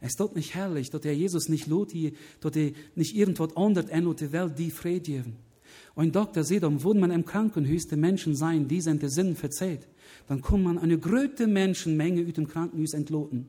Es dort nicht herrlich, dass der Jesus nicht lot dass er nicht irgendwas anderes in der Welt die Friede geben. Und Doktor sieht, um, wo man im Krankenhaus die Menschen sein, die sind der Sinn verzeiht, dann kann man eine große Menschenmenge aus dem Krankenhaus entloten.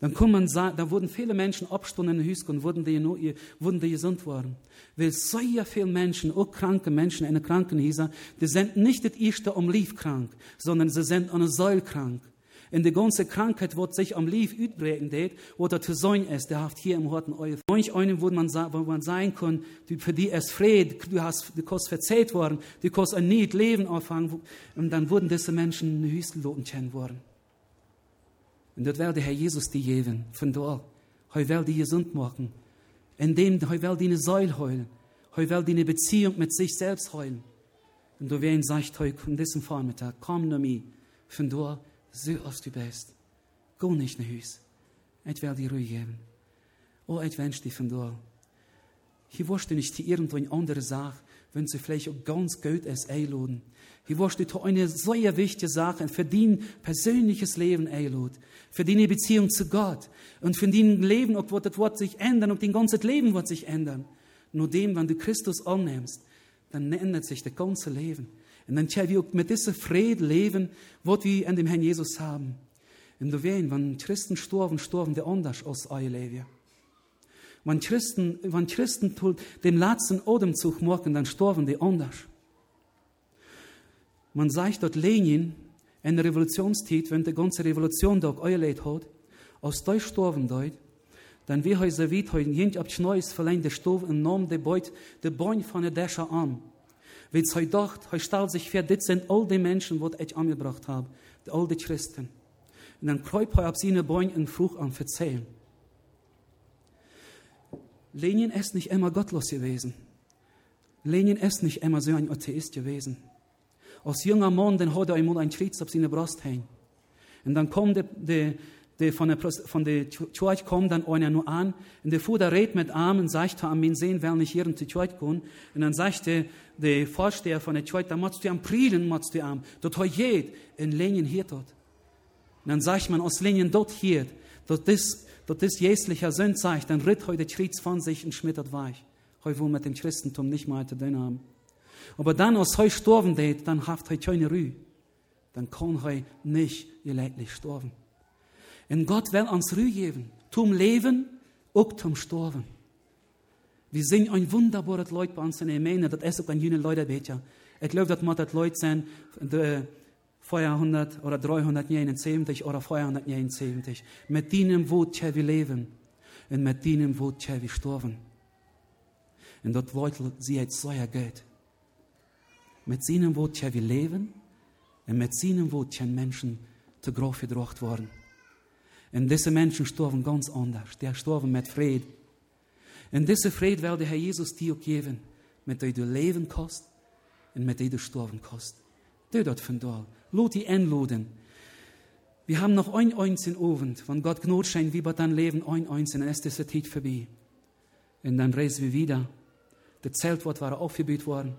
Dann kann man sagen, da wurden viele Menschen abstunden in Hüsk und wurden die, wurden die gesund worden. Weil so ja viele Menschen, auch kranke Menschen in den Krankenhäusern, die sind nicht das erste am Lief krank, sondern sie sind an der Säule krank. In die ganze Krankheit, wo sich am Lief übrigen geht, wo der zu sein ist, der haft hier im Horten euer. Manch einen, wo man, wo man sein kann, die, für die es Fried, du hast, du kannst verzählt worden, du kannst ein Niet Leben anfangen, und dann wurden diese Menschen in Hüstelloten kennen worden. Und dat wil de Herr Jesus die geben, von dort. Hij wil die gesund machen. Indem hij wil die Säule heulen. Hij wil die Beziehung mit sich selbst heulen. Und du wen sagt heute an diesem Vormittag, komm nur mir, von dort, so als du bist. Geh nicht nach Hause. Ich will dir Ruhe geben. Oh, ich wünsche dir von dort. Hier wusste nicht die irgendwo eine andere Sache, wenn sie vielleicht auch ganz gut ist, einladen. Hier wusste du eine sehr wichtige Sache für dein persönliches Leben einladen für deine Beziehung zu Gott und für dein Leben, wird das Wort sich ändern, und dein ganzes Leben wird sich ändern. Nur dem, wenn du Christus annimmst, dann ändert sich das ganze Leben. Und dann können wir mit diesem Frieden leben, was wir an dem Herrn Jesus haben. Und du weißt, wenn Christen sterben, sterben die anders aus euer Leben. Wenn Christen, wenn Christen den letzten Atemzug machen, dann sterben die anders. Man sagt dort Lenin, in der Revolutionszeit, wenn die ganze Revolution da euerleid hat, aus Deutsch sterben dort, dann wie heute weit heute jent ab Neues verleihen der Stoff und nahm der Beut der Bein von der Dächer an. Weil heute dacht, heute stellt sich vor, das sind all die Menschen, die ich angebracht habe, all die Christen. Und dann kräupt er ab seine Bein und Frucht an verzählen. Lenin ist nicht immer gottlos gewesen. Lenin ist nicht immer so ein Atheist gewesen. Als junger Mann, dann hat er einmal ein Kreuz auf seine Brust hängen. Und dann kommt der, der, der von der, von der Church kommt dann einer nur an, und der Vater redet mit und sagt, am ihn sehen, will nicht hier in die Church gehen. Und dann sagt der, der Vorsteher von der Church, da musst du am Prielen, musst du am, dort hat jed, in Lenin hier dort. Und dann sagt man, aus Lenin dort hier, dort ist, dort ist jäslicher Sünd, sagt, dann ritt heute Kreuz von sich und schmittert weich. Heute wo mit dem Christentum nicht mal zu tun haben. Aber dann, als hij sterben deed, dann haft hij keine Ruhe. Dann kann hij nicht geleidlich sterben. Und Gott will uns Ruhe geben. Zum Leben, auch zum Sterben. Wir sind ein wunderbares Leute bei uns in der Gemeinde, das ist auch ein jünger Leute, ja. Ich glaube, das Leute sind, die 400 oder 379 oder 479. Mit denen wird wir leben. Und mit denen wird wir sterben. Und dort wollte sie jetzt so Geld. Mit ihnen wird wir leben. Und mit ihnen wird Menschen zu groß gebracht worden. Und diese Menschen sterben ganz anders. Die sterben mit Frieden. Und diese Frieden will der Herr Jesus dir geben, mit dem du leben kannst und mit dem du sterben kannst. Du dort von da. Lot die einladen. Wir haben noch ein einzigen Abend, wenn Gott Gnade schenkt, wie wir dann leben, ein einzigen, dann ist diese Zeit vorbei. Und dann reisen wir wieder. Das Zeltwort war aufgebaut worden.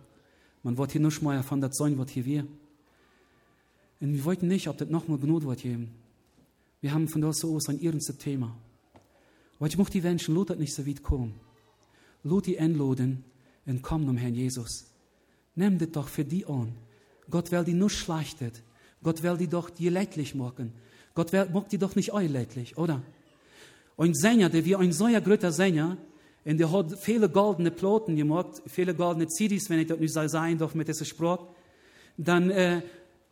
Man wird hier nicht mehr von das sein, was hier wir. Und wir wollten nicht, ob das nochmal Gnade wird geben. Wir haben von so aus ein ernstes Thema. Aber ich möchte die Menschen, lot nicht so weit kommen. Lot die einladen und kommen um Herrn Jesus. Nimm das doch für die an. Gott will die nur schlechtet. Gott will die doch dir leidlich machen. Gott will, mag die doch nicht euch leidlich, oder? Ein Sänger, der wie ein solcher größer Sänger, und der hat viele goldene Ploten gemacht, viele goldene CDs, wenn ich das nicht sagen darf mit dieser Sprache, dann äh,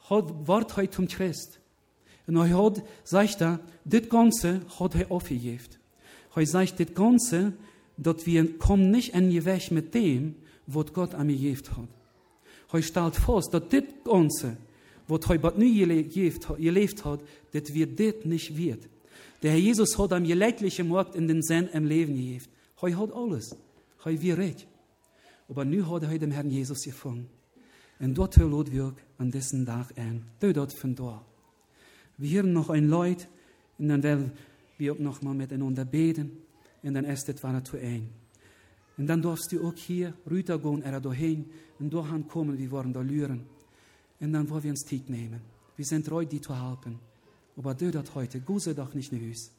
hat Wort heute zum Christ. Und er hat, sagt er, das Ganze hat er aufgegeben. Er sagt, das Ganze, dass wir kommen nicht in die Weg mit dem, was Gott an mir gegeben hat. Er stellt fest, dass das Ganze, was er bei nie gelebt hat, dass wir das nicht wird. Der Herr Jesus hat am leidlichen Markt in den Sinn im Leben gegeben. Er hat alles. Er wird recht. Aber nu hat er dem Herrn Jesus gefunden. Und dort lot wir an diesem Tag ein. Dort von dort. Wir noch ein Leut, und dann werden wir auch noch mal miteinander beten, und dann ist es war zu ein. Und dann darfst du auch hier rübergehen, er dahin, und dahin kommen, wir wollen da lüren. Und dann wollen wir uns Zeit nehmen. Wir sind treu, die zu helfen. Aber du das heute, guse doch nicht in Hüs.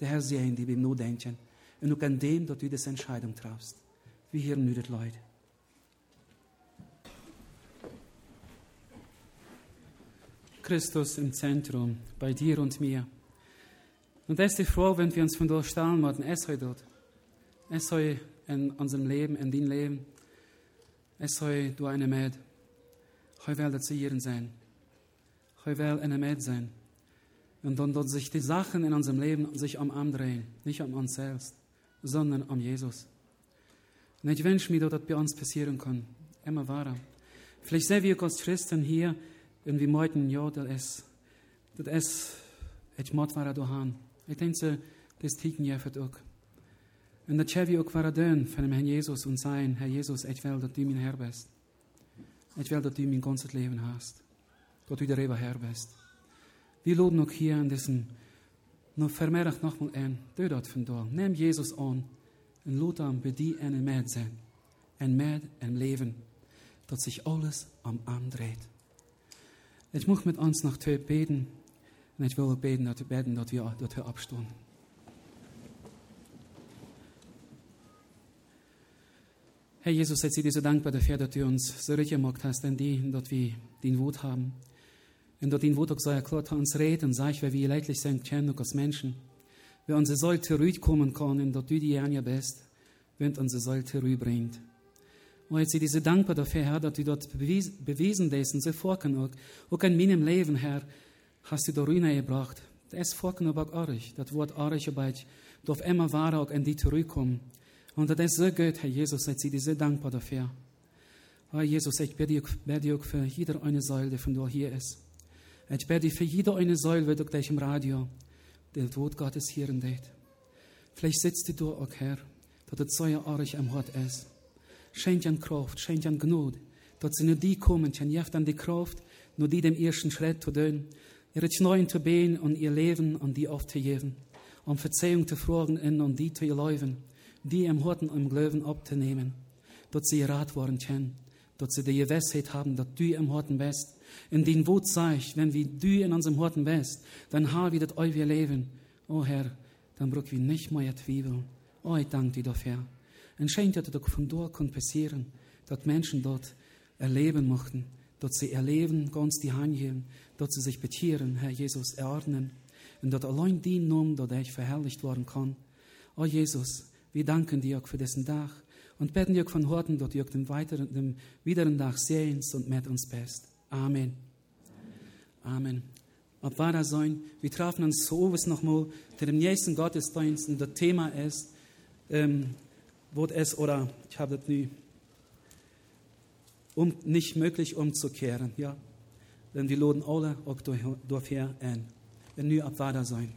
Der Herr sehen, die beim nur denken. Und auch an dem, dass du diese Entscheidung triffst. Wir hören nur das Leute. Christus im Zentrum, bei dir und mir. Und es ist froh, wenn wir uns von dort stellen werden, es soll dort. Es soll in unserem Leben, in dein Leben. Es soll du eine Mäd. Ich will das hier sein. Ich will eine Mäd sein. Und dann dort sich die Sachen in unserem Leben sich um andrehen. Nicht um uns selbst, sondern um Jesus. Und ich wünsche mir, dass das bei uns passieren kann. Immer wahrer. Vielleicht sehen wir als Christen hier, und wir meinten, ja, das ist, das ist, ich moet waar doorgaan. Ik denk ze, dat is tieken je het ook. En dat jij ook waar doen van Herrn Jesus und sein, Herr Jesus, ich will, dass du mein Herr bist. Ich will, dass du mein ganzes Leben hast. Dass du der Reber Herr bist. Wir laden auch hier an diesem, noch vermerkt nochmal ein, du dort von da. Nimm Jesus an und laat hem bei dir eine Mäd sein. Ein Mäd im Leben, dat sich alles am andreht. Ich muss mit uns noch twee beten. Und ich will beten, dass, beten, dass wir, wir abstehen. Herr Jesus, ich bin dir so dankbar dafür, dass du uns so richtig gemacht hast, denn die, dass wir den Wut haben. Und dass den Wut auch so erklärt uns redet und sagt, weil wir leidlich sind, kennen als Menschen. Wer unsere Säule rüberkommen kann, und dass du die Anja bist, wenn unsere Säule rüberbringt. Und jetzt sind so dankbar dafür, Herr, dass du dort bewiesen hast und so vorken auch. Auch in meinem Leben, Herr, hast du da Ruine gebracht. Das vorken aber auch euch. Das Wort euch aber darf immer wahr auch in die zurückkommen. Und das ist so gut, Herr Jesus, ich bin so dankbar dafür. Herr Jesus, ich bete dir auch für jede eine Säule, die von dir hier ist. Ich bete für jede eine Säule, die gleich im Radio, der Wort Gottes hier dir. Vielleicht sitzt du auch, Herr, dass das so euch am Hort ist. Schenk an Kraft, schenk an Gnade, dass sie nur die kommen, jeft an die Kraft, nur die den ersten Schritt zu tun, ihre Schneuen zu beten und ihr Leben an die aufzugeben, um Verzeihung zu fragen und an die zu erlauben, die im Horten im Glauben abzunehmen, dass sie Rat worden können, dass sie die Gewissheit haben, dass du im Horten bist, in den Wut zeigt, wenn wir du in unserem Horten bist, dann haben wir das euer Leben. Oh Herr, dann brauchen wir nicht mehr zweifeln. Oh, ich danke dir dafür. Und scheint, dass das von dort passieren, dass Menschen dort erleben möchten, dass sie erleben, ganz die Hand heben, dass sie sich betieren, Herr Jesus, erordnen. Und dass allein die Namen, dass ich verherrlicht worden kann. Oh Jesus, wir danken dir auch für diesen Tag. Und beten dir von Horten dort, durch den weiteren, dem wideren Tag sehens und mit uns best. Amen. Amen. Ob war das sein? Wir trafen uns so was nochmal, der im nächsten Gottesdienst und das Thema ist, ähm, wo es, oder ich habe das nie, um nicht möglich umzukehren, ja. Denn wir laden alle auch dafür ein. Wenn nur ab sein.